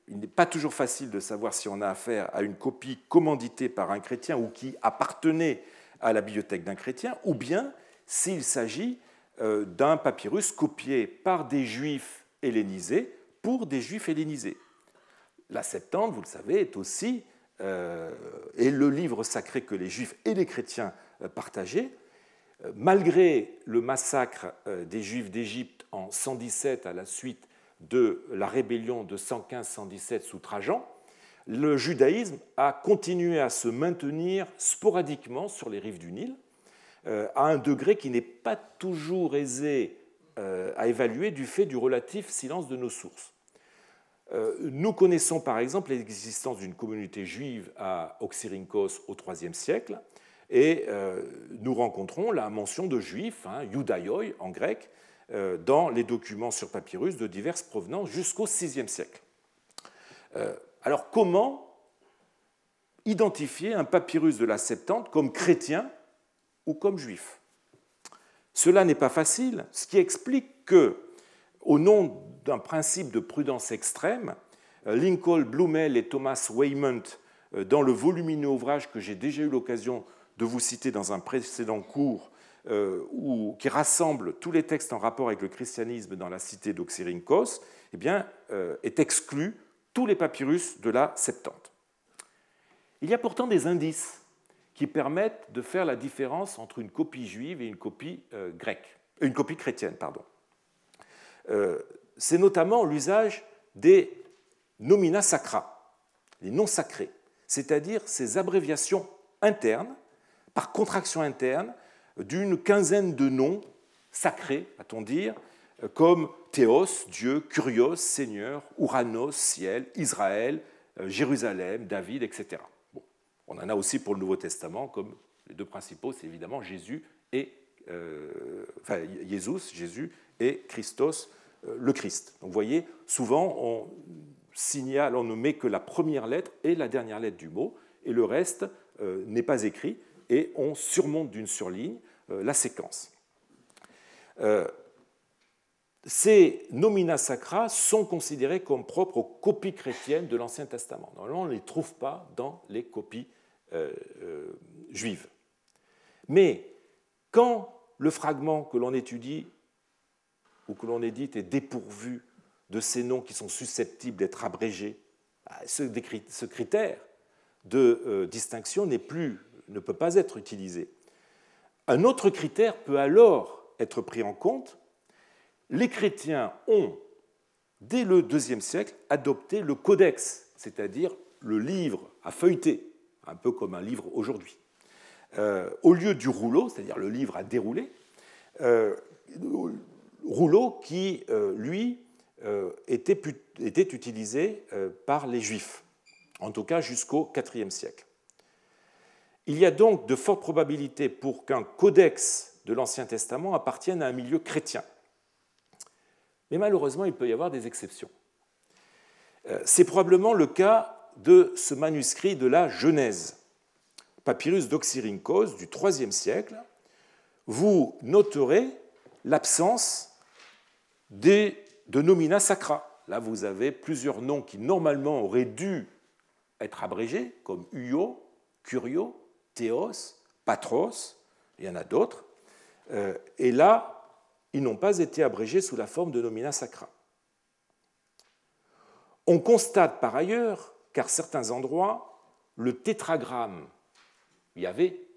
il n'est pas toujours facile de savoir si on a affaire à une copie commanditée par un chrétien ou qui appartenait à la bibliothèque d'un chrétien, ou bien s'il s'agit d'un papyrus copié par des juifs hellénisés pour des juifs hellénisés. La Septante, vous le savez, est aussi euh, le livre sacré que les juifs et les chrétiens euh, partageaient. Euh, malgré le massacre des juifs d'Égypte en 117 à la suite de la rébellion de 115-117 sous Trajan, le judaïsme a continué à se maintenir sporadiquement sur les rives du Nil, à un degré qui n'est pas toujours aisé à évaluer du fait du relatif silence de nos sources. Euh, nous connaissons par exemple l'existence d'une communauté juive à Oxyrhynchos au IIIe siècle, et euh, nous rencontrons la mention de juifs, hein, en grec, euh, dans les documents sur papyrus de diverses provenances jusqu'au VIe siècle. alors comment identifier un papyrus de la Septante comme chrétien ou comme juif? Cela n'est pas facile, ce qui explique que, au nom d'un principe de prudence extrême. Euh, Lincoln Blumel et Thomas euh, dans le volumineux ouvrage que j'ai déjà eu l'occasion de vous citer dans un précédent cours, euh, qui rassemble tous les textes en rapport avec le christianisme dans la cité d'Oxyrhynchos, eh bien, est exclu tous les papyrus de la Septante. Il y a pourtant des indices qui permettent de faire la différence entre une copie juive et une copie grecque, une copie chrétienne, pardon c'est notamment l'usage des nomina sacra, les noms sacrés, c'est-à-dire ces abréviations internes, par contraction interne, d'une quinzaine de noms sacrés, va-t-on dire, comme Théos, Dieu, Curios, Seigneur, Uranos, ciel, Israël, euh, Jérusalem, David, etc. On en a aussi pour le Nouveau Testament, comme les deux principaux, c'est évidemment Jésus et euh, enfin, Jésus, Jésus et Christos, euh, le Christ. Donc vous voyez, souvent on signale, on ne met que la première lettre et la dernière lettre du mot, et le reste n'est pas écrit, et on surmonte d'une surligne euh, la séquence. Ces nomina sacra sont considérés comme propres aux copies chrétiennes de l'Ancien Testament. Normalement, on ne les trouve pas dans les copies juives. Mais quand le fragment que l'on étudie ou que l'on édite est dépourvu de ces noms qui sont susceptibles d'être abrégés, bah, ce critère de euh, distinction plus, ne peut pas être utilisé. Un autre critère peut alors être pris en compte. Les chrétiens ont, dès le IIe siècle, adopté le codex, c'est-à-dire le livre à feuilleter, un peu comme un livre aujourd'hui. Euh, au lieu du rouleau, c'est-à-dire le livre à dérouler, euh, rouleau qui, euh, lui, euh, était, utilisé par les Juifs, en tout cas jusqu'au IVe siècle. Il y a donc de fortes probabilités pour qu'un codex de l'Ancien Testament appartienne à un milieu chrétien. Mais malheureusement, il peut y avoir des exceptions. C'est probablement le cas de ce manuscrit de la Genèse, papyrus d'Oxyrhynchos du IIIe siècle, vous noterez l'absence de nomina sacra. Là, vous avez plusieurs noms qui normalement auraient dû être abrégés, comme Uyo, Curio, Théos, Patros, il y en a d'autres. Euh, et là, ils n'ont pas été abrégés sous la forme de nomina sacra. On constate par ailleurs qu'à certains endroits, le tétragramme Yahvé,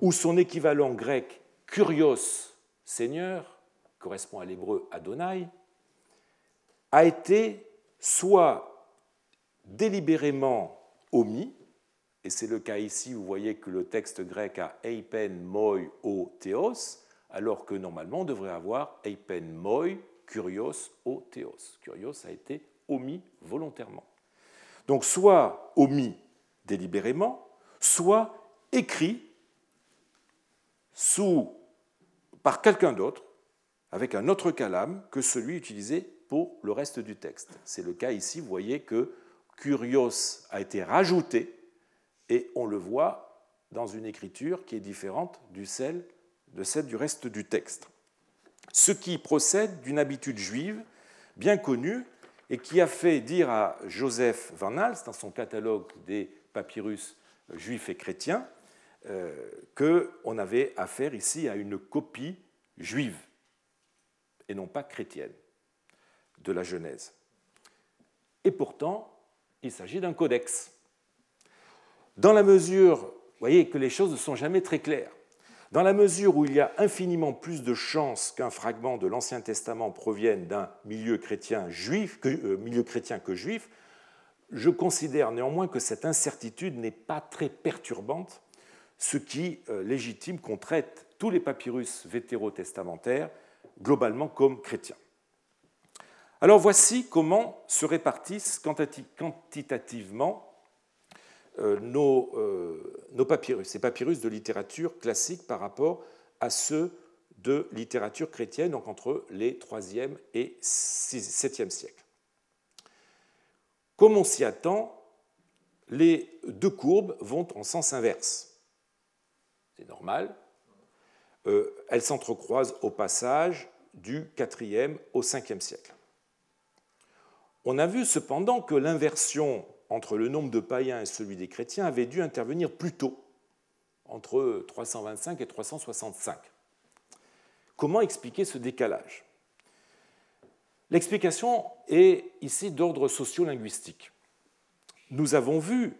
ou son équivalent grec Kurios, Seigneur, correspond à l'hébreu Adonai, a été soit délibérément omis, et c'est le cas ici, vous voyez que le texte grec a eipen moi o theos, alors que normalement on devrait avoir eipen moi curios o theos. Curios a été omis volontairement. Donc soit omis délibérément, soit écrit sous, par quelqu'un d'autre, avec un autre calame que celui utilisé pour le reste du texte. C'est le cas ici, vous voyez que curios a été rajouté et on le voit dans une écriture qui est différente de celle du reste du texte. Ce qui procède d'une habitude juive bien connue et qui a fait dire à Joseph Van Hals, dans son catalogue des papyrus juifs et chrétiens, euh, qu'on avait affaire ici à une copie juive et non pas chrétienne de la Genèse. Et pourtant, il s'agit d'un codex. Dans la mesure, vous voyez que les choses ne sont jamais très claires, dans la mesure où il y a infiniment plus de chances qu'un fragment de l'Ancien Testament provienne d'un milieu chrétien que, euh, milieu chrétien que juif, je considère néanmoins que cette incertitude n'est pas très perturbante, ce qui euh, légitime qu'on traite tous les papyrus vétérotestamentaires globalement comme chrétiens. Alors voici comment se répartissent quantitativement euh, euh, nos, papyrus, ces papyrus de littérature classique par rapport à ceux de littérature chrétienne, donc entre les 3e et 7e siècles. Comme on s'y attend, les deux courbes vont en sens inverse. C'est normal. Euh, elles s'entrecroisent au passage du 4e au 5e siècle. On a vu cependant que l'inversion entre le nombre de païens et celui des chrétiens avait dû intervenir plus tôt, entre 325 et 365. Comment expliquer ce décalage? L'explication est ici d'ordre sociolinguistique. Nous avons vu,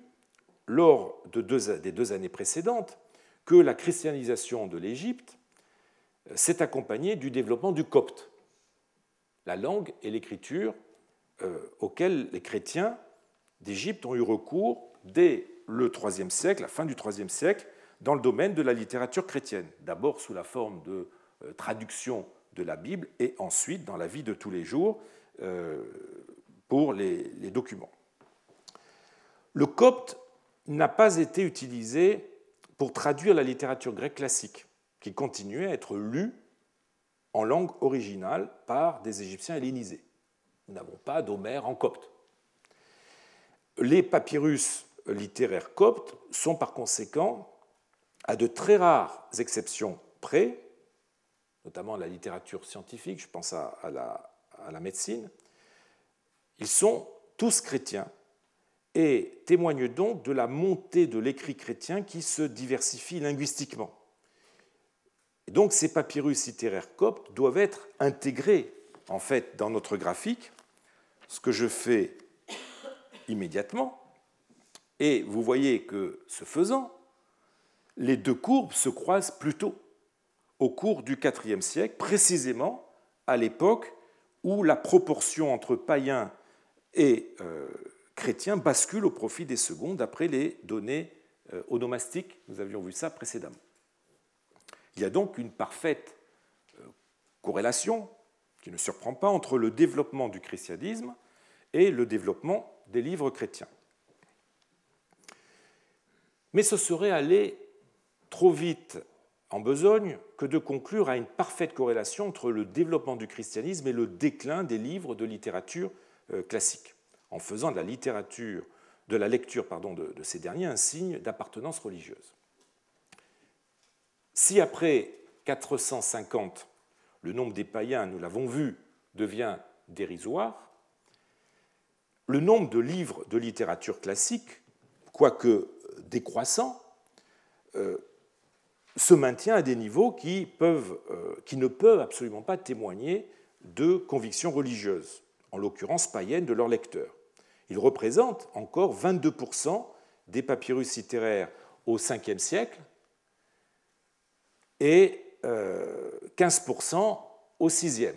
lors de des deux années précédentes, que la christianisation de l'Égypte s'est accompagnée du développement du copte, la langue et l'écriture euh, auxquelles les chrétiens d'Égypte ont eu recours dès le IIIe siècle, la fin du IIIe siècle, dans le domaine de la littérature chrétienne, d'abord sous la forme de euh, traduction de la Bible et ensuite dans la vie de tous les jours euh, pour les, documents. Le copte n'a pas été utilisé pour traduire la littérature grecque classique, qui continuait à être lue en langue originale par des Égyptiens hellénisés. Nous n'avons pas d'Homère en copte. Les papyrus littéraires coptes sont par conséquent, à de très rares exceptions près, notamment la littérature scientifique, je pense à, la, médecine, ils sont tous chrétiens et témoignent donc de la montée de l'écrit chrétien qui se diversifie linguistiquement. Et donc ces papyrus littéraires coptes doivent être intégrés en fait dans notre graphique, ce que je fais immédiatement. Et vous voyez que, ce faisant, les deux courbes se croisent plutôt au cours du IVe siècle, précisément à l'époque où la proportion entre païens et euh, chrétiens bascule au profit des seconds, d'après les données euh, onomastiques. Nous avions vu ça précédemment. Il y a donc une parfaite euh, corrélation, qui ne surprend pas, entre le développement du christianisme et le développement des livres chrétiens. Mais ce serait aller trop vite en besogne que de conclure à une parfaite corrélation entre le développement du christianisme et le déclin des livres de littérature euh, classique, en faisant de la littérature, de la lecture de ces derniers un signe d'appartenance religieuse. Si après 450, le nombre des païens, nous l'avons vu, devient dérisoire, le nombre de livres de littérature classique, quoique décroissant, euh, se maintient à des niveaux qui, peuvent, euh, qui ne peuvent absolument pas témoigner de convictions religieuses, en l'occurrence païennes de leurs lecteurs. Ils représentent encore 22% des papyrus littéraires au 5e siècle et 15% euh, au 6e.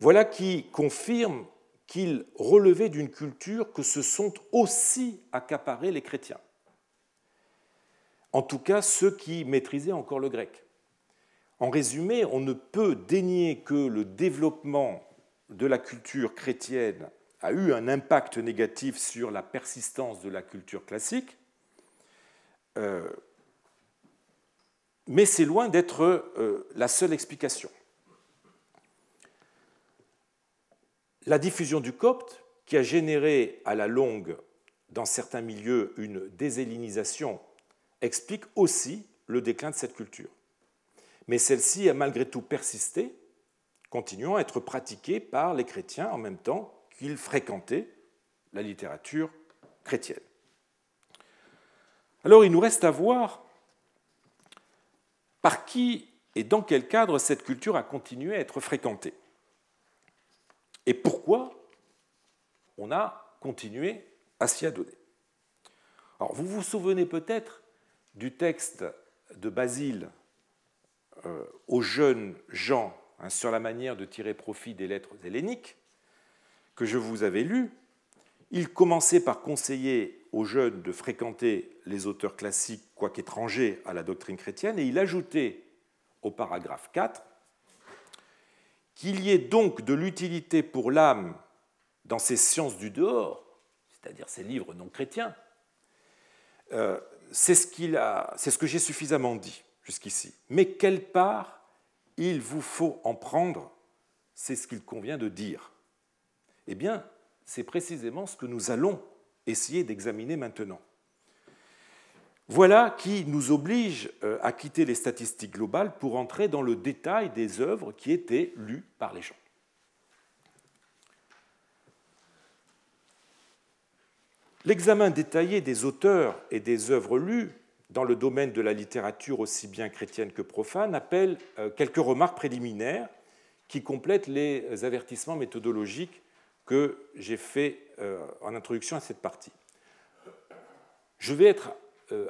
Voilà qui confirme qu'ils relevaient d'une culture que se sont aussi accaparés les chrétiens. En tout cas, ceux qui maîtrisaient encore le grec. En résumé, on ne peut dénier que le développement de la culture chrétienne a eu un impact négatif sur la persistance de la culture classique, euh, mais c'est loin d'être euh, la seule explication. La diffusion du copte, qui a généré à la longue dans certains milieux une désélinisation, explique aussi le déclin de cette culture. Mais celle-ci a malgré tout persisté, continuant à être pratiquée par les chrétiens en même temps qu'ils fréquentaient la littérature chrétienne. Alors il nous reste à voir par qui et dans quel cadre cette culture a continué à être fréquentée. Et pourquoi on a continué à s'y adonner? Alors, vous vous souvenez peut-être du texte de Basile euh, aux jeunes gens hein, sur la manière de tirer profit des lettres helléniques que je vous avais lu. Il commençait par conseiller aux jeunes de fréquenter les auteurs classiques, quoiqu'étrangers à la doctrine chrétienne, et il ajoutait au paragraphe 4 qu'il y ait donc de l'utilité pour l'âme dans ces sciences du dehors, c'est-à-dire ces livres non chrétiens, euh, c'est ce, ce que j'ai suffisamment dit jusqu'ici. Mais quelle part il vous faut en prendre, c'est ce qu'il convient de dire. Eh bien, c'est précisément ce que nous allons essayer d'examiner maintenant. Voilà qui nous oblige euh, à quitter les statistiques globales pour entrer dans le détail des œuvres qui étaient lues par les gens. L'examen détaillé des auteurs et des œuvres lues dans le domaine de la littérature aussi bien chrétienne que profane appelle euh, quelques remarques préliminaires qui complètent les avertissements méthodologiques que j'ai faits euh, en introduction à cette partie. Je vais être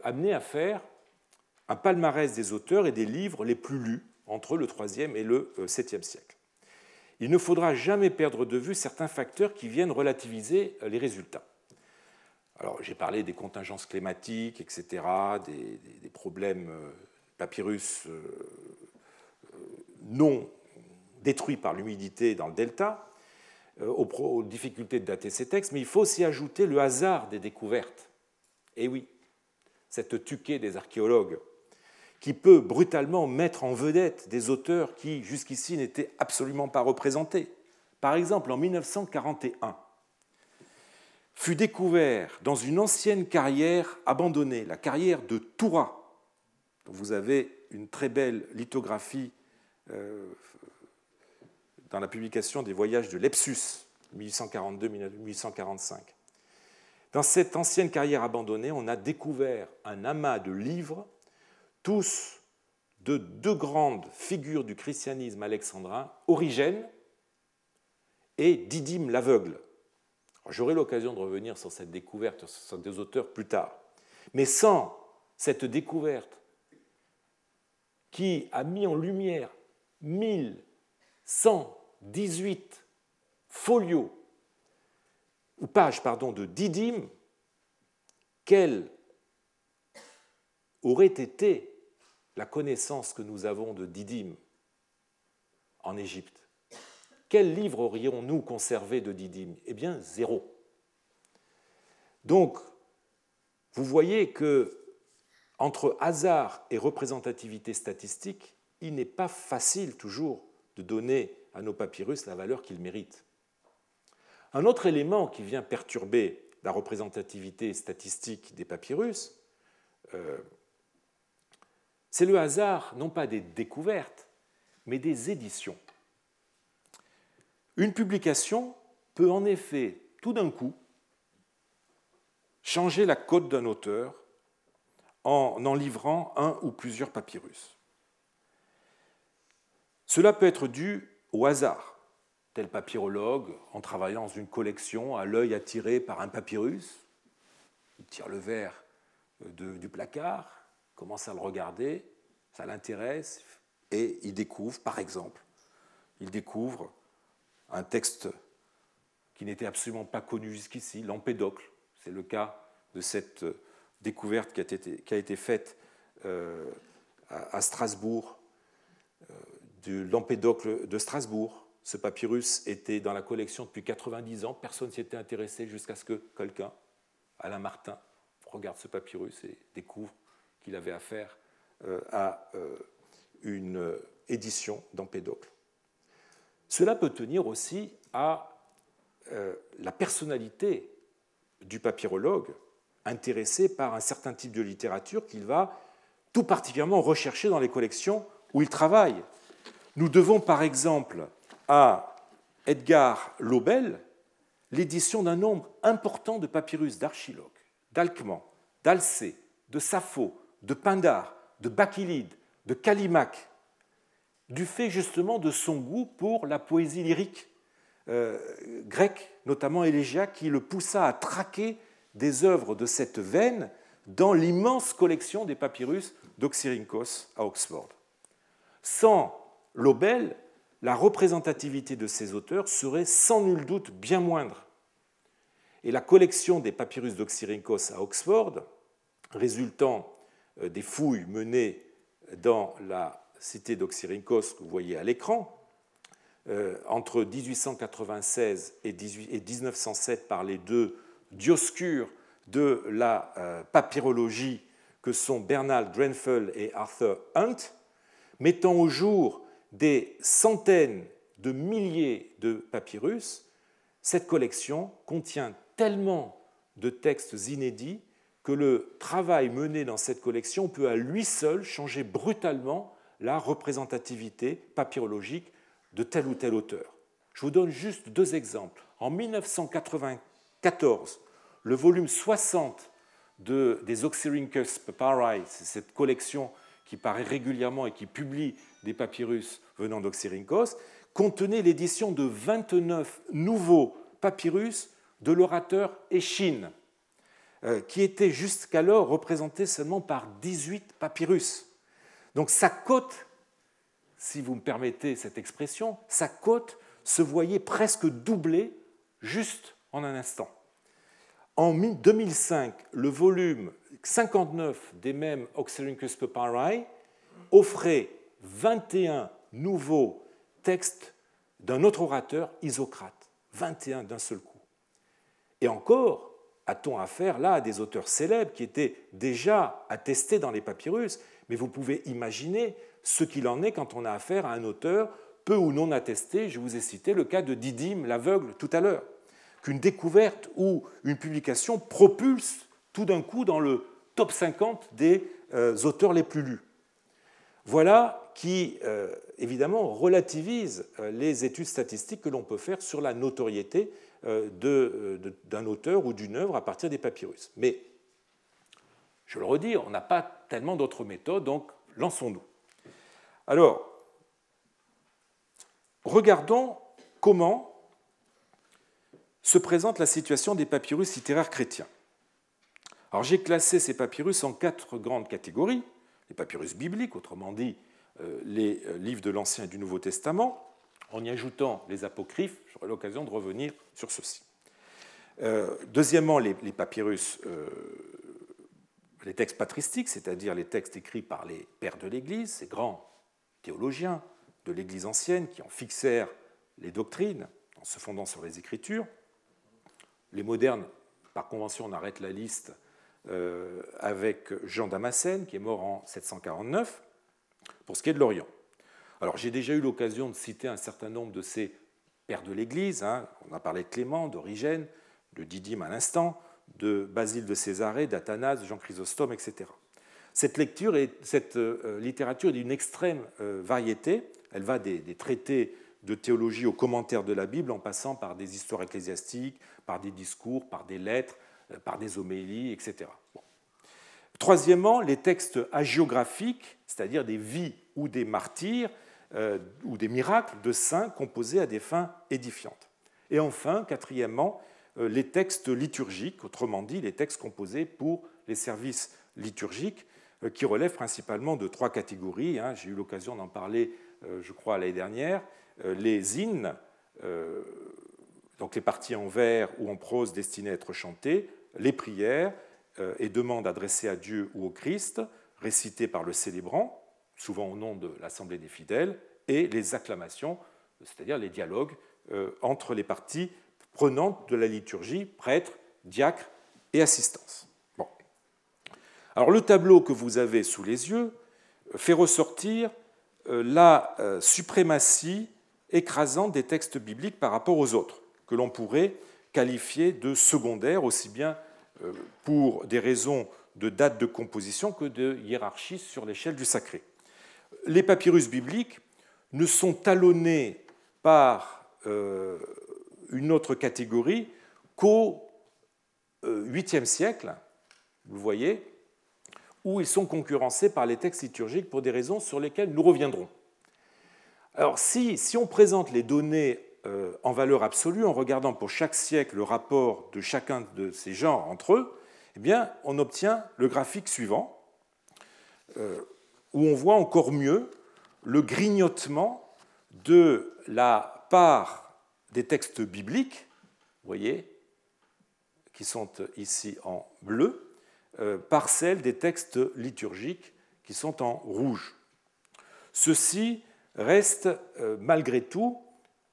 amené à faire un palmarès des auteurs et des livres les plus lus entre le IIIe et le VIIe siècle. Il ne faudra jamais perdre de vue certains facteurs qui viennent relativiser les résultats. Alors, j'ai parlé des contingences climatiques, etc., des, problèmes euh, papyrus euh, euh, non détruits par l'humidité dans le delta, aux, difficultés de dater ces textes, mais il faut aussi ajouter le hasard des découvertes. Et oui, cette tuquée des archéologues, qui peut brutalement mettre en vedette des auteurs qui, jusqu'ici, n'étaient absolument pas représentés. Par exemple, en 1941, fut découvert dans une ancienne carrière abandonnée, la carrière de Toura. Vous avez une très belle lithographie euh, dans la publication des voyages de Lepsus, 1842-1845. Dans cette ancienne carrière abandonnée, on a découvert un amas de livres, tous de deux grandes figures du christianisme alexandrin, Origène et Didyme l'aveugle. J'aurai l'occasion de revenir sur cette découverte, sur des auteurs plus tard. Mais sans cette découverte qui a mis en lumière 1118 folios ou pages pardon, de Didyme, quelle aurait été la connaissance que nous avons de Didyme en Égypte? Quel livre aurions-nous conservé de Didyme? Eh bien, zéro. Donc, vous voyez que entre hasard et représentativité statistique, il n'est pas facile toujours de donner à nos papyrus la valeur qu'ils méritent. Un autre élément qui vient perturber la représentativité statistique des papyrus, euh, c'est le hasard non pas des découvertes, mais des éditions. Une publication peut en effet tout d'un coup changer la cote d'un auteur en en livrant un ou plusieurs papyrus. Cela peut être dû au hasard. Tel papyrologue, en travaillant dans une collection, a l'œil attiré par un papyrus, il tire le verre du placard, commence à le regarder, ça l'intéresse, et il découvre, par exemple, il découvre un texte qui n'était absolument pas connu jusqu'ici, l'Empédocle. C'est le cas de cette découverte qui a été, faite euh, à, Strasbourg, euh, de l'Empédocle de Strasbourg. Ce papyrus était dans la collection depuis 90 ans, personne ne s'y était intéressé jusqu'à ce que quelqu'un, Alain Martin, regarde ce papyrus et découvre qu'il avait affaire euh, à une édition d'Empédocle. Cela peut tenir aussi à la personnalité du papyrologue intéressé par un certain type de littérature qu'il va tout particulièrement rechercher dans les collections où il travaille. Nous devons par exemple à Edgar Lobel l'édition d'un nombre important de papyrus d'Archiloque, d'Alcman, d'Alcée, de Sappho, de Pindar, de Bakilide, de Kalimak, du fait justement de son goût pour la poésie lyrique euh, grecque, notamment élégiaque, qui le poussa à traquer des œuvres de cette veine dans l'immense collection des papyrus d'Oxyrhynchos à Oxford. Sans Lobel, la représentativité de ces auteurs serait sans nul doute bien moindre. Et la collection des papyrus d'Oxyrhynchos à Oxford, résultant euh, des fouilles menées dans la cité d'Oxyrhynchos que vous voyez à l'écran, euh, entre 1896 et 1907 par les deux Dioscures de la euh, papyrologie que sont Bernard Drenfell et Arthur Hunt, mettant au jour des centaines de milliers de papyrus, cette collection contient tellement de textes inédits que le travail mené dans cette collection peut à lui seul changer brutalement la représentativité papyrologique de tel ou tel auteur. Je vous donne juste deux exemples. En 1994, le volume 60 de, des Oxyrhynchus Papyri, cette collection qui paraît régulièrement et qui publie des papyrus venant d'Oxyrhynchos, contenait l'édition de 29 nouveaux papyrus de l'orateur Échine, euh, qui était jusqu'alors représenté seulement par 18 papyrus. Donc sa cote, si vous me permettez cette expression, sa cote se voyait presque doublée juste en un instant. En 2005, le volume 59 des mêmes Oxyrhynchus Papyri offrait 21 nouveaux textes d'un autre orateur, Isocrate. 21 d'un seul coup. Et encore, a-t-on affaire là à des auteurs célèbres qui étaient déjà attestés dans les papyrus, mais vous pouvez imaginer ce qu'il en est quand on a affaire à un auteur peu ou non attesté. Je vous ai cité le cas de Didyme l'aveugle tout à l'heure qu'une découverte ou une publication propulse tout d'un coup dans le top 50 des euh, auteurs les plus lus. Voilà qui, euh, évidemment, relativise euh, les études statistiques que l'on peut faire sur la notoriété d'un auteur ou d'une œuvre à partir des papyrus. Mais, je le redis, on n'a pas tellement d'autres méthodes, donc lançons-nous. Alors, regardons comment se présente la situation des papyrus littéraires chrétiens. Alors j'ai classé ces papyrus en quatre grandes catégories. Les papyrus bibliques, autrement dit euh, les euh, livres de l'Ancien et du Nouveau Testament, en y ajoutant les apocryphes, j'aurai l'occasion de revenir sur ceci. Euh, deuxièmement, les, papyrus, les textes patristiques, c'est-à-dire les textes écrits par les pères de l'Église, ces grands théologiens de l'Église ancienne qui en fixèrent les doctrines en se fondant sur les Écritures. Les modernes, par convention, on arrête la liste avec Jean Damascène, qui est mort en 749, pour ce qui est de l'Orient. Alors j'ai déjà eu l'occasion de citer un certain nombre de ces pères de l'Église. Hein. On a parlé de Clément, d'Origène, de Didyme à l'instant, de Basile de Césarée, d'Athanase, Jean Chrysostome, etc. Cette lecture et cette littérature est d'une extrême variété. Elle va des, traités de théologie aux commentaires de la Bible, en passant par des histoires ecclésiastiques, par des discours, par des lettres, euh, par des homélies, etc. Troisièmement, les textes hagiographiques, c'est-à-dire des vies ou des martyrs euh, ou des miracles de saints composés à des fins édifiantes. Et enfin, quatrièmement, euh, les textes liturgiques, autrement dit les textes composés pour les services liturgiques, qui relèvent principalement de trois catégories. Hein. J'ai eu l'occasion d'en parler, je crois, l'année dernière. Les hymnes, donc les parties en vers ou en prose destinées à être chantées, les prières euh, et demandes adressées à Dieu ou au Christ, récitées par le célébrant, souvent au nom de l'Assemblée des fidèles, et les acclamations, c'est-à-dire les dialogues euh, entre les parties prenantes de la liturgie, prêtres, diacres et assistance. Bon. Alors le tableau que vous avez sous les yeux fait ressortir euh, la suprématie écrasante des textes bibliques par rapport aux autres que l'on pourrait qualifier de secondaire, aussi bien pour des raisons de date de composition que de hiérarchie sur l'échelle du sacré. Les papyrus bibliques ne sont talonnés par euh, une autre catégorie qu'au 8e euh, siècle, vous voyez, où ils sont concurrencés par les textes liturgiques pour des raisons sur lesquelles nous reviendrons. Alors si, si on présente les données euh, en valeur absolue, en regardant pour chaque siècle le rapport de chacun de ces genres entre eux, eh bien, on obtient le graphique suivant, euh, où on voit encore mieux le grignotement de la part des textes bibliques, vous voyez, qui sont ici en bleu, euh, par celle des textes liturgiques qui sont en rouge. Ceci reste malgré tout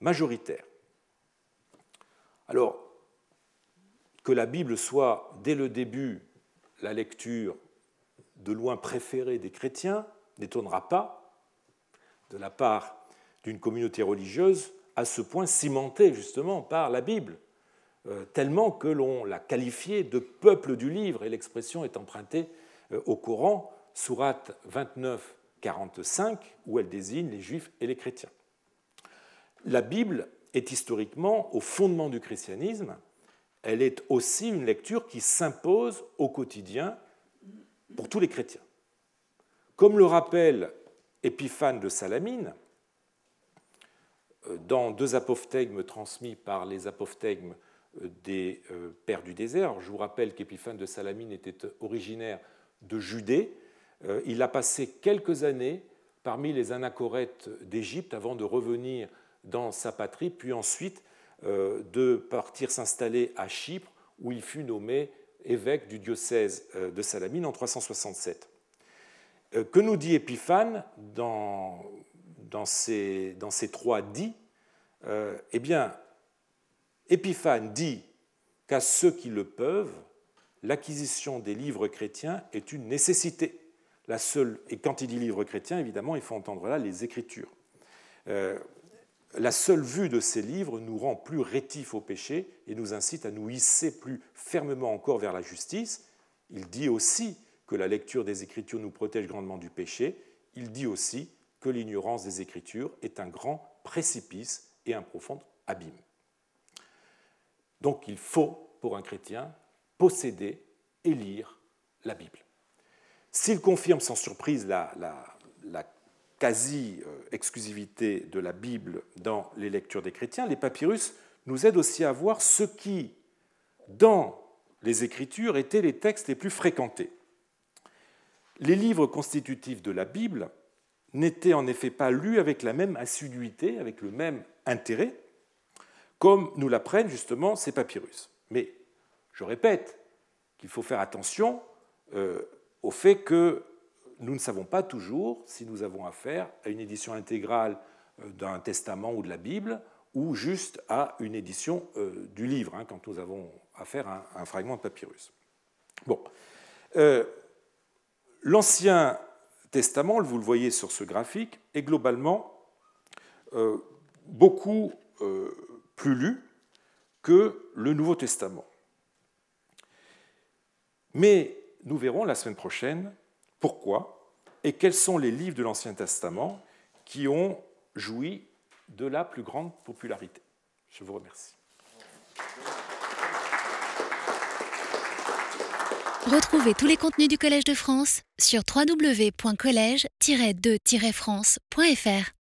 majoritaire. Alors, que la Bible soit dès le début la lecture de loin préférée des chrétiens n'étonnera pas de la part d'une communauté religieuse à ce point cimentée justement par la Bible, euh, tellement que l'on l'a qualifiée de peuple du livre, et l'expression est empruntée euh, au Coran, sourate 29, 45, où elle désigne les juifs et les chrétiens la Bible est historiquement au fondement du christianisme. Elle est aussi une lecture qui s'impose au quotidien pour tous les chrétiens. Comme le rappelle Épiphane de Salamine, euh, dans deux apophthegmes transmis par les apophthegmes euh, des euh, pères du désert. Je vous rappelle qu'Épiphane de Salamine était originaire de Judée. Il a passé quelques années parmi les anachorètes d'Égypte avant de revenir dans sa patrie, puis ensuite euh, de partir s'installer à Chypre, où il fut nommé évêque du diocèse euh, de Salamine en 367. Euh, que nous dit Épiphane dans, ces trois dits? Eh bien, Épiphane dit qu'à ceux qui le peuvent, l'acquisition des livres chrétiens est une nécessité. La seule, et quand il dit livres chrétiens, évidemment, il faut entendre là les Écritures la seule vue de ces livres nous rend plus rétifs au péché et nous incite à nous hisser plus fermement encore vers la justice. Il dit aussi que la lecture des Écritures nous protège grandement du péché. Il dit aussi que l'ignorance des Écritures est un grand précipice et un profond abîme. Donc il faut, pour un chrétien, posséder et lire la Bible. S'il confirme sans surprise la, la, quasi-exclusivité de la Bible dans les lectures des chrétiens, les papyrus nous aident aussi à voir ce qui, dans les Écritures, étaient les textes les plus fréquentés. Les livres constitutifs de la Bible n'étaient en effet pas lus avec la même assiduité, avec le même intérêt, comme nous l'apprennent justement ces papyrus. Mais je répète qu'il faut faire attention euh, au fait que nous ne savons pas toujours si nous avons affaire à une édition intégrale euh, d'un testament ou de la Bible ou juste à une édition euh, du livre, hein, quand nous avons affaire à un fragment de papyrus. Bon. Euh, L'Ancien Testament, vous le voyez sur ce graphique, est globalement beaucoup plus lu que le Nouveau Testament. Mais nous verrons la semaine prochaine Pourquoi Et quels sont les livres de l'Ancien Testament qui ont joui de la plus grande popularité Je vous remercie. Retrouvez tous les contenus du Collège de France sur www.colège-2-france.fr.